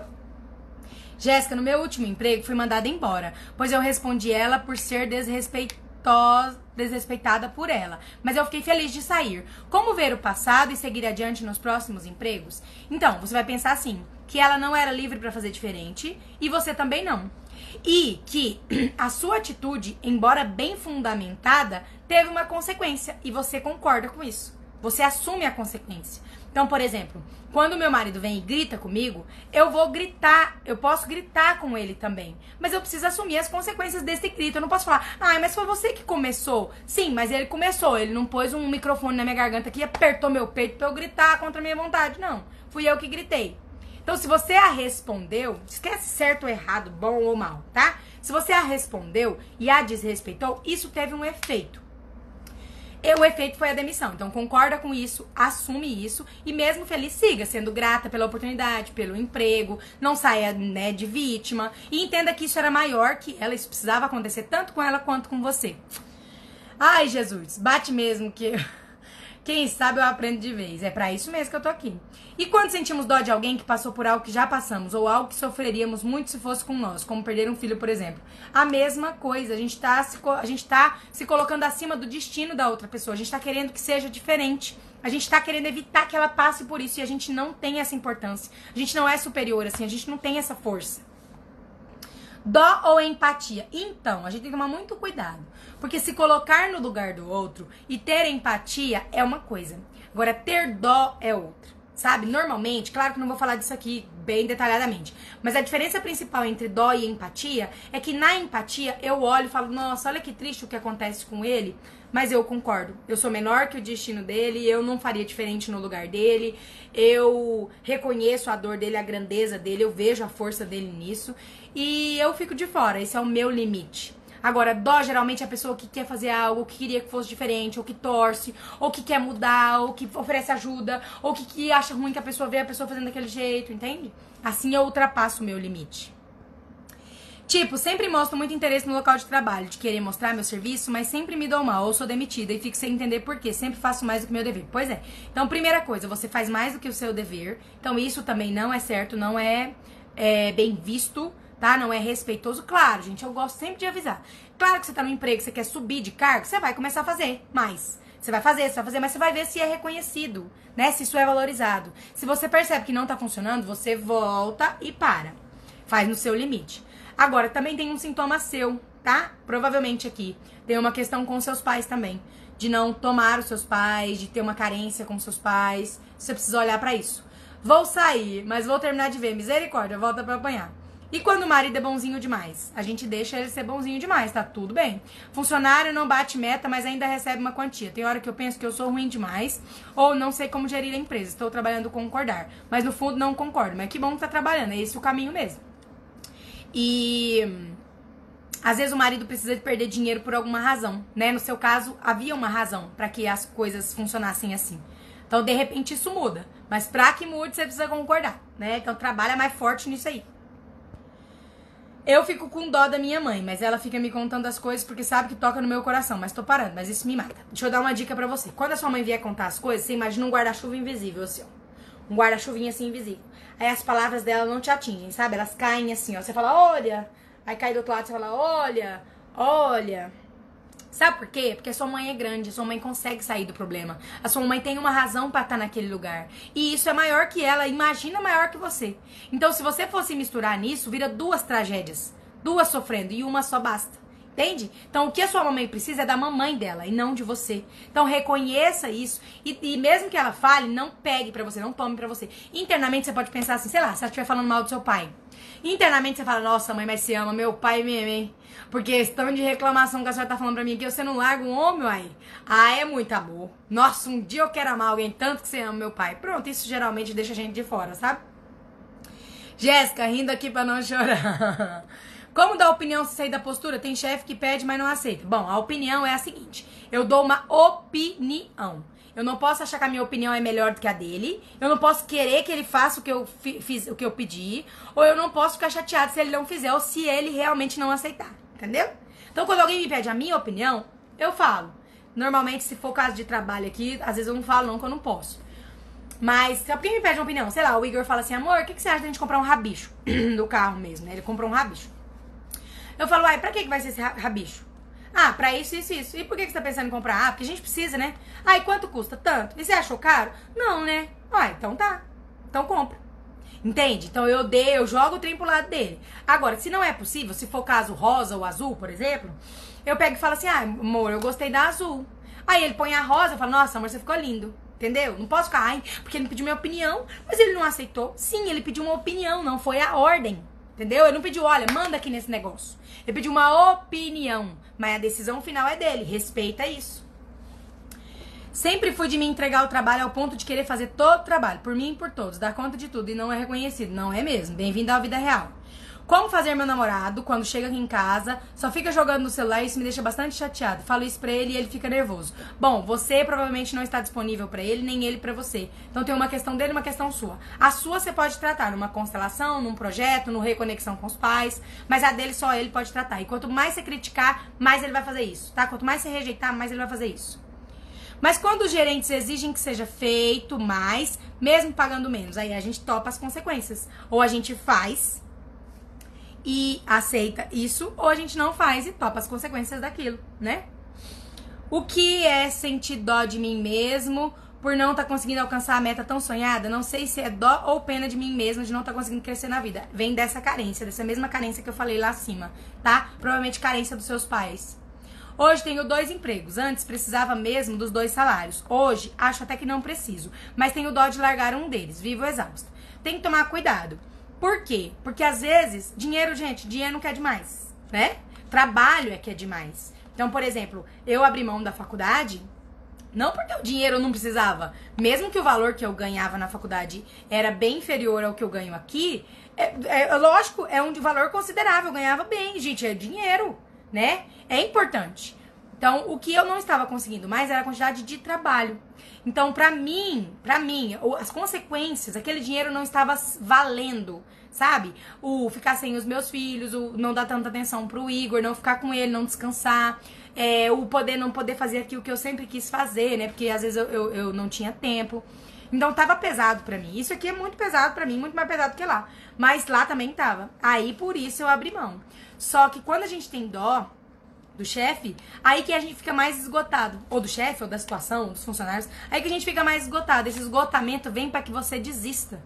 Jéssica, no meu último emprego fui mandada embora, pois eu respondi ela por ser desrespeitosa desrespeitada por ela, mas eu fiquei feliz de sair. Como ver o passado e seguir adiante nos próximos empregos? Então, você vai pensar assim, que ela não era livre para fazer diferente e você também não. E que a sua atitude, embora bem fundamentada, teve uma consequência e você concorda com isso. Você assume a consequência. Então, por exemplo, quando meu marido vem e grita comigo, eu vou gritar, eu posso gritar com ele também. Mas eu preciso assumir as consequências desse grito. Eu não posso falar, ai, ah, mas foi você que começou. Sim, mas ele começou. Ele não pôs um microfone na minha garganta aqui e apertou meu peito pra eu gritar contra a minha vontade. Não. Fui eu que gritei. Então, se você a respondeu, esquece certo ou errado, bom ou mal, tá? Se você a respondeu e a desrespeitou, isso teve um efeito. E o efeito foi a demissão. Então concorda com isso, assume isso e mesmo feliz siga, sendo grata pela oportunidade, pelo emprego, não saia né, de vítima e entenda que isso era maior que ela, isso precisava acontecer tanto com ela quanto com você. Ai, Jesus, bate mesmo que quem sabe eu aprendo de vez. É para isso mesmo que eu tô aqui. E quando sentimos dó de alguém que passou por algo que já passamos, ou algo que sofreríamos muito se fosse com nós, como perder um filho, por exemplo, a mesma coisa. A gente tá se, a gente tá se colocando acima do destino da outra pessoa. A gente tá querendo que seja diferente. A gente tá querendo evitar que ela passe por isso e a gente não tem essa importância. A gente não é superior assim, a gente não tem essa força. Dó ou empatia? Então, a gente tem que tomar muito cuidado. Porque se colocar no lugar do outro e ter empatia é uma coisa. Agora, ter dó é outra. Sabe? Normalmente, claro que não vou falar disso aqui bem detalhadamente, mas a diferença principal entre dó e empatia é que na empatia eu olho e falo: nossa, olha que triste o que acontece com ele, mas eu concordo. Eu sou menor que o destino dele, eu não faria diferente no lugar dele. Eu reconheço a dor dele, a grandeza dele, eu vejo a força dele nisso e eu fico de fora. Esse é o meu limite. Agora, dó geralmente é a pessoa que quer fazer algo, que queria que fosse diferente, ou que torce, ou que quer mudar, ou que oferece ajuda, ou que, que acha ruim que a pessoa vê a pessoa fazendo daquele jeito, entende? Assim eu ultrapasso o meu limite. Tipo, sempre mostro muito interesse no local de trabalho, de querer mostrar meu serviço, mas sempre me dou mal ou sou demitida e fico sem entender por quê. Sempre faço mais do que meu dever. Pois é. Então, primeira coisa, você faz mais do que o seu dever. Então, isso também não é certo, não é, é bem visto tá? Não é respeitoso. Claro, gente, eu gosto sempre de avisar. Claro que você tá no emprego, você quer subir de cargo, você vai começar a fazer mais. Você vai fazer, você vai fazer, mas você vai ver se é reconhecido, né? Se isso é valorizado. Se você percebe que não tá funcionando, você volta e para. Faz no seu limite. Agora, também tem um sintoma seu, tá? Provavelmente aqui. Tem uma questão com seus pais também. De não tomar os seus pais, de ter uma carência com seus pais. Você precisa olhar para isso. Vou sair, mas vou terminar de ver. Misericórdia, volta para apanhar. E quando o marido é bonzinho demais? A gente deixa ele ser bonzinho demais, tá tudo bem. Funcionário não bate meta, mas ainda recebe uma quantia. Tem hora que eu penso que eu sou ruim demais ou não sei como gerir a empresa. Estou trabalhando concordar. Mas no fundo não concordo. Mas que bom que tá trabalhando. É esse o caminho mesmo. E às vezes o marido precisa de perder dinheiro por alguma razão, né? No seu caso, havia uma razão para que as coisas funcionassem assim. Então, de repente, isso muda. Mas para que mude, você precisa concordar, né? Então, trabalha mais forte nisso aí. Eu fico com dó da minha mãe, mas ela fica me contando as coisas porque sabe que toca no meu coração, mas tô parando, mas isso me mata. Deixa eu dar uma dica para você. Quando a sua mãe vier contar as coisas, você imagina um guarda-chuva invisível, assim, ó. Um guarda-chuvinha assim invisível. Aí as palavras dela não te atingem, sabe? Elas caem assim, ó. Você fala, olha. Aí cai do outro lado, você fala, olha, olha. Sabe por quê? Porque a sua mãe é grande, a sua mãe consegue sair do problema. A sua mãe tem uma razão para estar tá naquele lugar. E isso é maior que ela, imagina maior que você. Então, se você fosse misturar nisso, vira duas tragédias. Duas sofrendo e uma só basta. Entende? Então, o que a sua mamãe precisa é da mamãe dela e não de você. Então, reconheça isso e, e mesmo que ela fale, não pegue para você, não tome para você. Internamente, você pode pensar assim, sei lá, se ela estiver falando mal do seu pai. Internamente, você fala, nossa, mãe, mas você ama meu pai mesmo, hein? Porque questão de reclamação que a senhora tá falando pra mim aqui, você não larga um homem aí. Ah, é muito amor. Nossa, um dia eu quero amar alguém tanto que você ama meu pai. Pronto, isso geralmente deixa a gente de fora, sabe? Jéssica, rindo aqui pra não chorar. Como dar opinião se sair da postura? Tem chefe que pede, mas não aceita. Bom, a opinião é a seguinte: eu dou uma opinião. Eu não posso achar que a minha opinião é melhor do que a dele. Eu não posso querer que ele faça o que eu fiz, o que eu pedi, ou eu não posso ficar chateado se ele não fizer ou se ele realmente não aceitar, entendeu? Então, quando alguém me pede a minha opinião, eu falo. Normalmente, se for caso de trabalho aqui, às vezes eu não falo não, que eu não posso. Mas, se alguém me pede uma opinião, sei lá, o Igor fala assim, amor, o que, que você acha de a gente comprar um rabicho do carro mesmo, né? Ele comprou um rabicho. Eu falo, ai, pra que, que vai ser esse rabicho? Ah, pra isso, isso, isso. E por que, que você tá pensando em comprar? Ah, porque a gente precisa, né? Ah, e quanto custa? Tanto. E você achou caro? Não, né? Ah, então tá. Então compra. Entende? Então eu dei, eu jogo o trem pro lado dele. Agora, se não é possível, se for caso rosa ou azul, por exemplo, eu pego e falo assim: ah, amor, eu gostei da azul. Aí ele põe a rosa, eu falo, nossa, amor, você ficou lindo. Entendeu? Não posso ficar, ai, porque ele pediu minha opinião, mas ele não aceitou. Sim, ele pediu uma opinião, não foi a ordem. Entendeu? Ele não pediu, olha, manda aqui nesse negócio. Ele pediu uma opinião, mas a decisão final é dele. Respeita isso. Sempre fui de me entregar o trabalho ao ponto de querer fazer todo o trabalho, por mim e por todos, dar conta de tudo e não é reconhecido. Não é mesmo. Bem-vindo à vida real. Como fazer meu namorado quando chega aqui em casa, só fica jogando no celular e isso me deixa bastante chateado. Falo isso pra ele e ele fica nervoso. Bom, você provavelmente não está disponível para ele, nem ele para você. Então tem uma questão dele e uma questão sua. A sua você pode tratar numa constelação, num projeto, no reconexão com os pais, mas a dele só ele pode tratar. E quanto mais você criticar, mais ele vai fazer isso, tá? Quanto mais você rejeitar, mais ele vai fazer isso. Mas quando os gerentes exigem que seja feito mais, mesmo pagando menos, aí a gente topa as consequências. Ou a gente faz e aceita isso, ou a gente não faz e topa as consequências daquilo, né? O que é sentir dó de mim mesmo por não estar tá conseguindo alcançar a meta tão sonhada? Não sei se é dó ou pena de mim mesmo de não estar tá conseguindo crescer na vida. Vem dessa carência, dessa mesma carência que eu falei lá acima, tá? Provavelmente carência dos seus pais. Hoje tenho dois empregos. Antes precisava mesmo dos dois salários. Hoje acho até que não preciso, mas tenho dó de largar um deles. Vivo exausto. Tem que tomar cuidado. Por quê? Porque às vezes, dinheiro, gente, dinheiro não quer demais, né? Trabalho é que é demais. Então, por exemplo, eu abri mão da faculdade, não porque o dinheiro não precisava, mesmo que o valor que eu ganhava na faculdade era bem inferior ao que eu ganho aqui, é, é lógico, é um valor considerável, eu ganhava bem, gente, é dinheiro, né? É importante. Então, o que eu não estava conseguindo mais era a quantidade de trabalho. Então, para mim, para mim, as consequências, aquele dinheiro não estava valendo, sabe? O ficar sem os meus filhos, o não dar tanta atenção pro Igor, não ficar com ele, não descansar, é, o poder não poder fazer aquilo que eu sempre quis fazer, né? Porque às vezes eu, eu, eu não tinha tempo. Então tava pesado para mim. Isso aqui é muito pesado para mim, muito mais pesado que lá. Mas lá também tava. Aí por isso eu abri mão. Só que quando a gente tem dó, do chefe, aí que a gente fica mais esgotado. Ou do chefe, ou da situação, dos funcionários. Aí que a gente fica mais esgotado. Esse esgotamento vem para que você desista.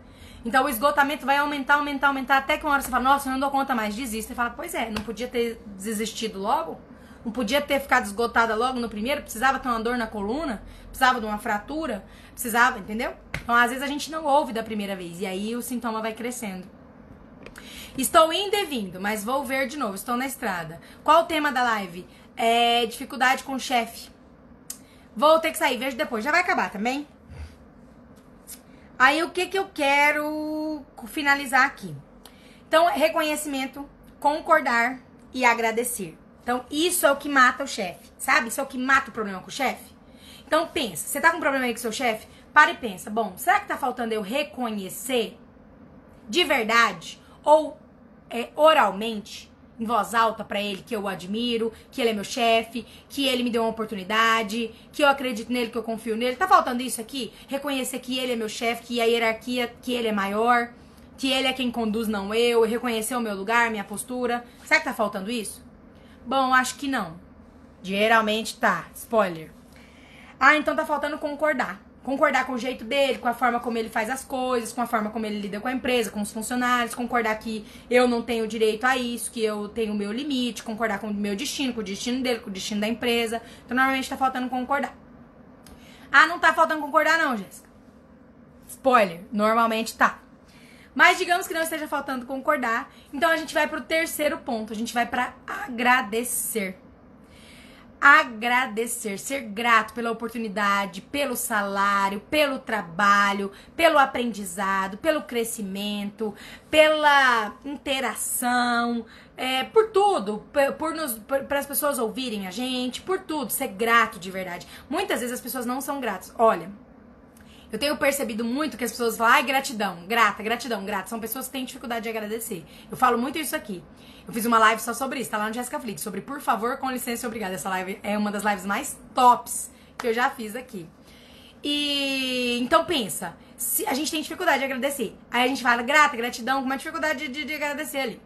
Então o esgotamento vai aumentar, aumentar, aumentar, até que uma hora você fala, nossa, eu não dou conta mais, desista. E fala, pois é, não podia ter desistido logo? Não podia ter ficado esgotada logo no primeiro? Precisava ter uma dor na coluna? Precisava de uma fratura? Precisava, entendeu? Então às vezes a gente não ouve da primeira vez. E aí o sintoma vai crescendo. Estou indo e vindo, mas vou ver de novo. Estou na estrada. Qual o tema da live? É dificuldade com o chefe. Vou ter que sair, vejo depois. Já vai acabar também? Aí o que que eu quero finalizar aqui? Então, reconhecimento, concordar e agradecer. Então, isso é o que mata o chefe, sabe? Isso é o que mata o problema com o chefe. Então, pensa, você tá com um problema aí com seu chefe? Para e pensa, bom, será que tá faltando eu reconhecer de verdade ou é, oralmente, em voz alta para ele que eu o admiro, que ele é meu chefe, que ele me deu uma oportunidade, que eu acredito nele, que eu confio nele. Tá faltando isso aqui? Reconhecer que ele é meu chefe, que a hierarquia, que ele é maior, que ele é quem conduz, não eu, reconhecer o meu lugar, minha postura. Será que tá faltando isso? Bom, acho que não. Geralmente tá. Spoiler. Ah, então tá faltando concordar concordar com o jeito dele, com a forma como ele faz as coisas, com a forma como ele lida com a empresa, com os funcionários, concordar que eu não tenho direito a isso, que eu tenho o meu limite, concordar com o meu destino, com o destino dele, com o destino da empresa. Então, normalmente tá faltando concordar. Ah, não tá faltando concordar não, Jéssica. Spoiler, normalmente tá. Mas digamos que não esteja faltando concordar, então a gente vai pro terceiro ponto, a gente vai para agradecer agradecer, ser grato pela oportunidade, pelo salário, pelo trabalho, pelo aprendizado, pelo crescimento, pela interação, é, por tudo, por, para as pessoas ouvirem a gente, por tudo, ser grato de verdade. Muitas vezes as pessoas não são gratas. Olha, eu tenho percebido muito que as pessoas falam, ai, gratidão, grata, gratidão, grata. São pessoas que têm dificuldade de agradecer. Eu falo muito isso aqui. Eu fiz uma live só sobre isso, tá lá no Jessica Flix, sobre por favor, com licença e obrigada. Essa live é uma das lives mais tops que eu já fiz aqui. E então pensa, se a gente tem dificuldade de agradecer. Aí a gente fala grata, gratidão, com uma dificuldade de, de agradecer ali.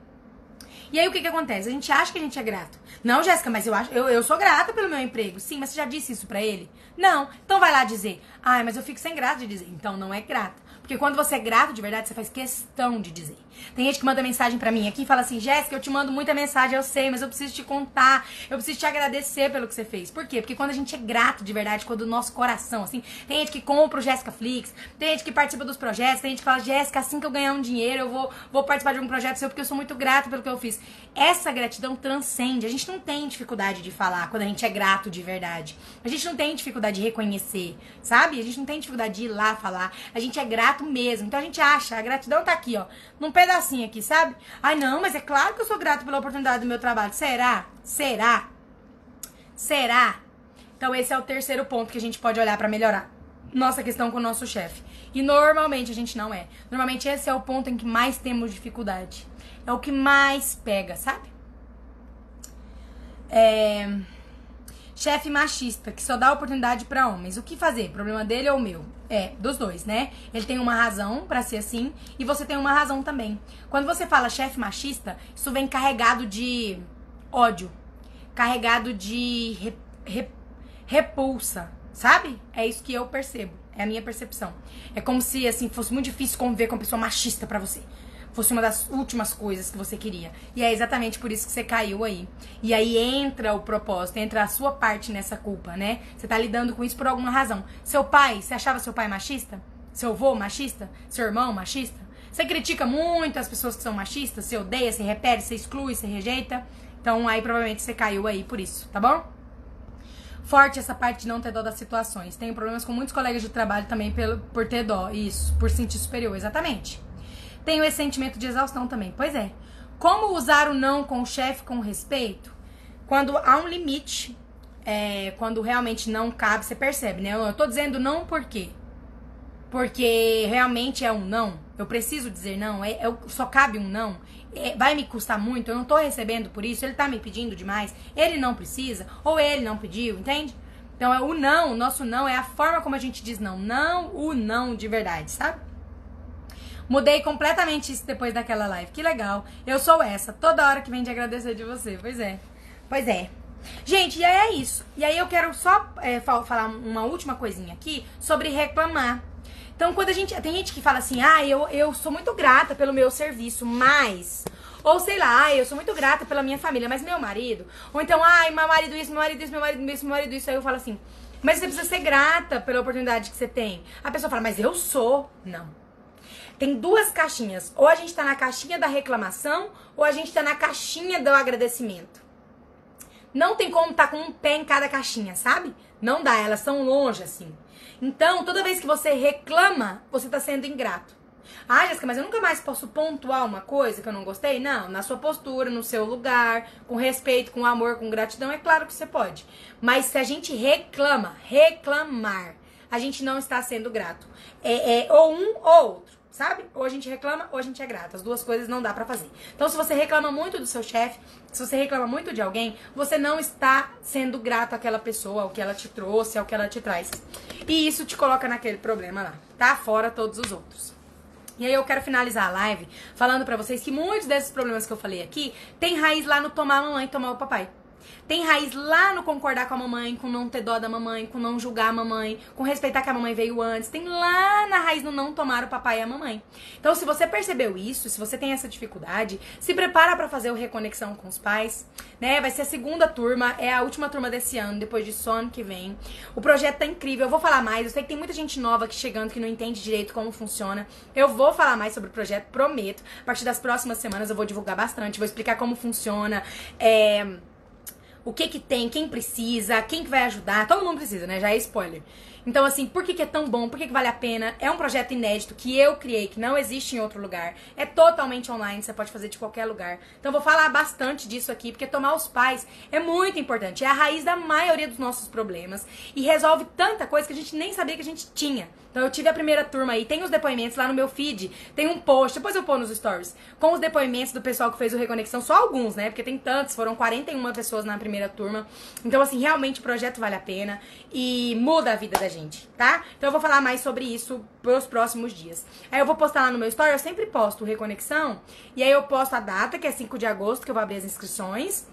E aí o que que acontece? A gente acha que a gente é grato. Não, Jéssica, mas eu acho, eu, eu sou grata pelo meu emprego. Sim, mas você já disse isso pra ele? Não. Então vai lá dizer. Ai, mas eu fico sem graça de dizer. Então não é grata. Porque quando você é grato de verdade, você faz questão de dizer. Tem gente que manda mensagem para mim aqui e fala assim: Jéssica, eu te mando muita mensagem, eu sei, mas eu preciso te contar, eu preciso te agradecer pelo que você fez. Por quê? Porque quando a gente é grato de verdade, quando o nosso coração, assim, tem gente que compra o Jéssica Flix, tem gente que participa dos projetos, tem gente que fala: Jéssica, assim que eu ganhar um dinheiro, eu vou, vou participar de um projeto seu porque eu sou muito grato pelo que eu fiz. Essa gratidão transcende. A gente não tem dificuldade de falar quando a gente é grato de verdade. A gente não tem dificuldade de reconhecer, sabe? A gente não tem dificuldade de ir lá falar. A gente é grato mesmo. Então a gente acha, a gratidão tá aqui, ó, num pedacinho aqui, sabe? Ai, não, mas é claro que eu sou grato pela oportunidade do meu trabalho. Será? Será? Será? Então esse é o terceiro ponto que a gente pode olhar para melhorar nossa questão com o nosso chefe. E normalmente a gente não é. Normalmente esse é o ponto em que mais temos dificuldade. É o que mais pega, sabe? É... Chefe machista, que só dá oportunidade para homens. O que fazer? Problema dele ou meu? É, dos dois, né? Ele tem uma razão para ser assim e você tem uma razão também. Quando você fala chefe machista, isso vem carregado de ódio, carregado de re, re, repulsa, sabe? É isso que eu percebo, é a minha percepção. É como se assim fosse muito difícil conviver com uma pessoa machista para você fosse uma das últimas coisas que você queria. E é exatamente por isso que você caiu aí. E aí entra o propósito, entra a sua parte nessa culpa, né? Você tá lidando com isso por alguma razão. Seu pai, você achava seu pai machista? Seu avô machista? Seu irmão machista? Você critica muito as pessoas que são machistas? Você odeia, você repele, você exclui, você rejeita? Então aí provavelmente você caiu aí por isso, tá bom? Forte essa parte de não ter dó das situações. Tenho problemas com muitos colegas de trabalho também pelo, por ter dó. Isso, por sentir superior, exatamente. Tenho esse sentimento de exaustão também. Pois é. Como usar o não com o chefe com respeito? Quando há um limite, é, quando realmente não cabe, você percebe, né? Eu tô dizendo não por quê? Porque realmente é um não. Eu preciso dizer não. É, é só cabe um não. É, vai me custar muito. Eu não tô recebendo por isso. Ele tá me pedindo demais. Ele não precisa. Ou ele não pediu, entende? Então é o não. O nosso não é a forma como a gente diz não. Não o não de verdade, sabe? Mudei completamente isso depois daquela live. Que legal. Eu sou essa. Toda hora que vem de agradecer de você. Pois é. Pois é. Gente, e aí é isso. E aí eu quero só é, falar uma última coisinha aqui sobre reclamar. Então, quando a gente. Tem gente que fala assim, ah, eu, eu sou muito grata pelo meu serviço, mas. Ou sei lá, ah, eu sou muito grata pela minha família, mas meu marido. Ou então, ai, meu marido isso, meu marido isso, meu marido isso, meu marido isso. Aí eu falo assim, mas você precisa ser grata pela oportunidade que você tem. A pessoa fala, mas eu sou. Não. Tem duas caixinhas. Ou a gente tá na caixinha da reclamação, ou a gente tá na caixinha do agradecimento. Não tem como tá com um pé em cada caixinha, sabe? Não dá, elas são longe assim. Então, toda vez que você reclama, você tá sendo ingrato. Ah, Jéssica, mas eu nunca mais posso pontuar uma coisa que eu não gostei? Não, na sua postura, no seu lugar, com respeito, com amor, com gratidão, é claro que você pode. Mas se a gente reclama, reclamar, a gente não está sendo grato. É, é ou um ou outro sabe? Ou a gente reclama ou a gente é grato. As duas coisas não dá para fazer. Então, se você reclama muito do seu chefe, se você reclama muito de alguém, você não está sendo grato àquela pessoa, ao que ela te trouxe, ao que ela te traz. E isso te coloca naquele problema lá, tá? Fora todos os outros. E aí eu quero finalizar a live falando para vocês que muitos desses problemas que eu falei aqui tem raiz lá no tomar a mamãe e tomar o papai. Tem raiz lá no concordar com a mamãe, com não ter dó da mamãe, com não julgar a mamãe, com respeitar que a mamãe veio antes. Tem lá na raiz no não tomar o papai e a mamãe. Então, se você percebeu isso, se você tem essa dificuldade, se prepara para fazer o reconexão com os pais, né? Vai ser a segunda turma, é a última turma desse ano, depois disso ano que vem. O projeto tá incrível, eu vou falar mais. Eu sei que tem muita gente nova aqui chegando que não entende direito como funciona. Eu vou falar mais sobre o projeto, prometo. A partir das próximas semanas eu vou divulgar bastante, vou explicar como funciona. É o que que tem, quem precisa, quem que vai ajudar. Todo mundo precisa, né? Já é spoiler. Então, assim, por que, que é tão bom? Por que, que vale a pena? É um projeto inédito que eu criei, que não existe em outro lugar. É totalmente online, você pode fazer de qualquer lugar. Então, vou falar bastante disso aqui, porque tomar os pais é muito importante. É a raiz da maioria dos nossos problemas e resolve tanta coisa que a gente nem sabia que a gente tinha. Então, eu tive a primeira turma aí, tem os depoimentos lá no meu feed, tem um post, depois eu pôr nos stories, com os depoimentos do pessoal que fez o Reconexão, só alguns, né? Porque tem tantos, foram 41 pessoas na primeira turma. Então, assim, realmente o projeto vale a pena e muda a vida da gente gente, tá? Então eu vou falar mais sobre isso pelos próximos dias. Aí eu vou postar lá no meu story, eu sempre posto Reconexão, e aí eu posto a data, que é 5 de agosto, que eu vou abrir as inscrições.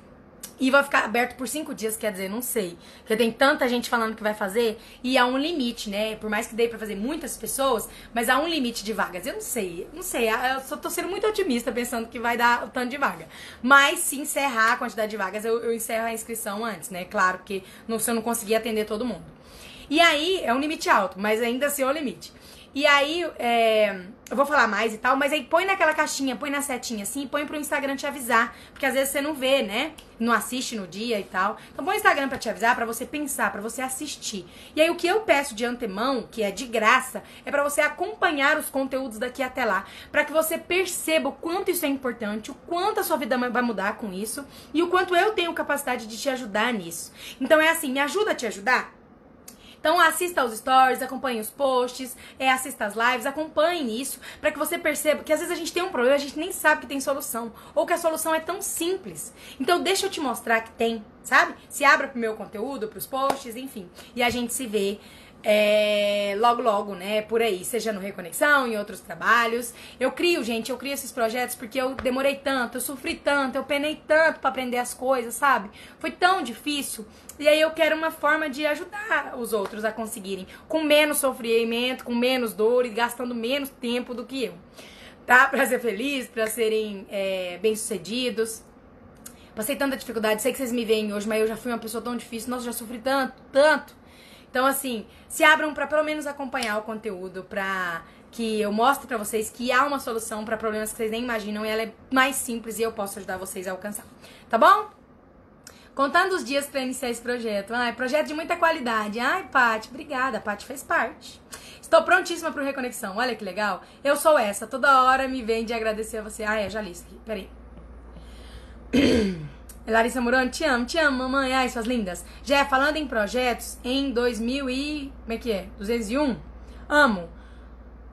E vai ficar aberto por cinco dias, quer dizer, não sei. Porque tem tanta gente falando que vai fazer e há um limite, né? Por mais que dê pra fazer muitas pessoas, mas há um limite de vagas. Eu não sei, não sei. Eu só tô sendo muito otimista pensando que vai dar o tanto de vaga. Mas se encerrar a quantidade de vagas, eu, eu encerro a inscrição antes, né? Claro, porque não, se eu não conseguir atender todo mundo. E aí é um limite alto, mas ainda assim é o limite. E aí, é, eu vou falar mais e tal, mas aí põe naquela caixinha, põe na setinha assim, põe pro Instagram te avisar. Porque às vezes você não vê, né? Não assiste no dia e tal. Então põe o Instagram pra te avisar, para você pensar, para você assistir. E aí o que eu peço de antemão, que é de graça, é para você acompanhar os conteúdos daqui até lá. para que você perceba o quanto isso é importante, o quanto a sua vida vai mudar com isso e o quanto eu tenho capacidade de te ajudar nisso. Então é assim, me ajuda a te ajudar? Então assista aos stories, acompanhe os posts, é, assista as lives, acompanhe isso, para que você perceba que às vezes a gente tem um problema, a gente nem sabe que tem solução, ou que a solução é tão simples. Então deixa eu te mostrar que tem, sabe? Se abra pro meu conteúdo, pros posts, enfim. E a gente se vê é, logo, logo, né, por aí, seja no Reconexão, em outros trabalhos. Eu crio, gente, eu crio esses projetos porque eu demorei tanto, eu sofri tanto, eu penei tanto para aprender as coisas, sabe? Foi tão difícil. E aí eu quero uma forma de ajudar os outros a conseguirem, com menos sofrimento, com menos dor e gastando menos tempo do que eu. Tá? Pra ser feliz, pra serem é, bem-sucedidos. Passei tanta dificuldade, sei que vocês me veem hoje, mas eu já fui uma pessoa tão difícil. Nossa, já sofri tanto, tanto. Então, assim, se abram para pelo menos acompanhar o conteúdo, pra que eu mostre para vocês que há uma solução para problemas que vocês nem imaginam e ela é mais simples e eu posso ajudar vocês a alcançar. Tá bom? Contando os dias para iniciar esse projeto. Ai, projeto de muita qualidade. Ai, Paty, obrigada. A Paty fez parte. Estou prontíssima para Reconexão. Olha que legal. Eu sou essa. Toda hora me vem de agradecer a você. Ai, eu já li isso aqui. Peraí. Larissa Moroni, te amo, te amo, mamãe. Ai, suas lindas. Já falando em projetos, em 2000 e... Como é que é? 201? Amo.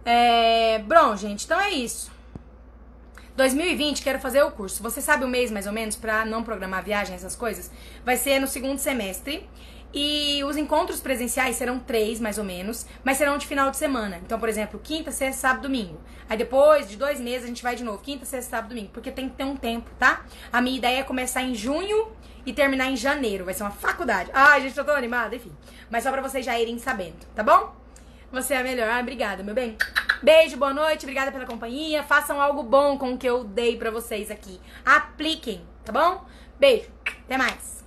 É... Bom, gente, então é isso. 2020, quero fazer o curso. Você sabe o mês, mais ou menos, pra não programar viagem, essas coisas? Vai ser no segundo semestre. E os encontros presenciais serão três, mais ou menos, mas serão de final de semana. Então, por exemplo, quinta, sexta, sábado, domingo. Aí depois de dois meses a gente vai de novo, quinta, sexta, sábado, domingo, porque tem que ter um tempo, tá? A minha ideia é começar em junho e terminar em janeiro. Vai ser uma faculdade. Ai, gente, eu tô animada, enfim. Mas só pra vocês já irem sabendo, tá bom? Você é a melhor. Ai, obrigada, meu bem. Beijo, boa noite, obrigada pela companhia. Façam algo bom com o que eu dei pra vocês aqui. Apliquem, tá bom? Beijo, até mais.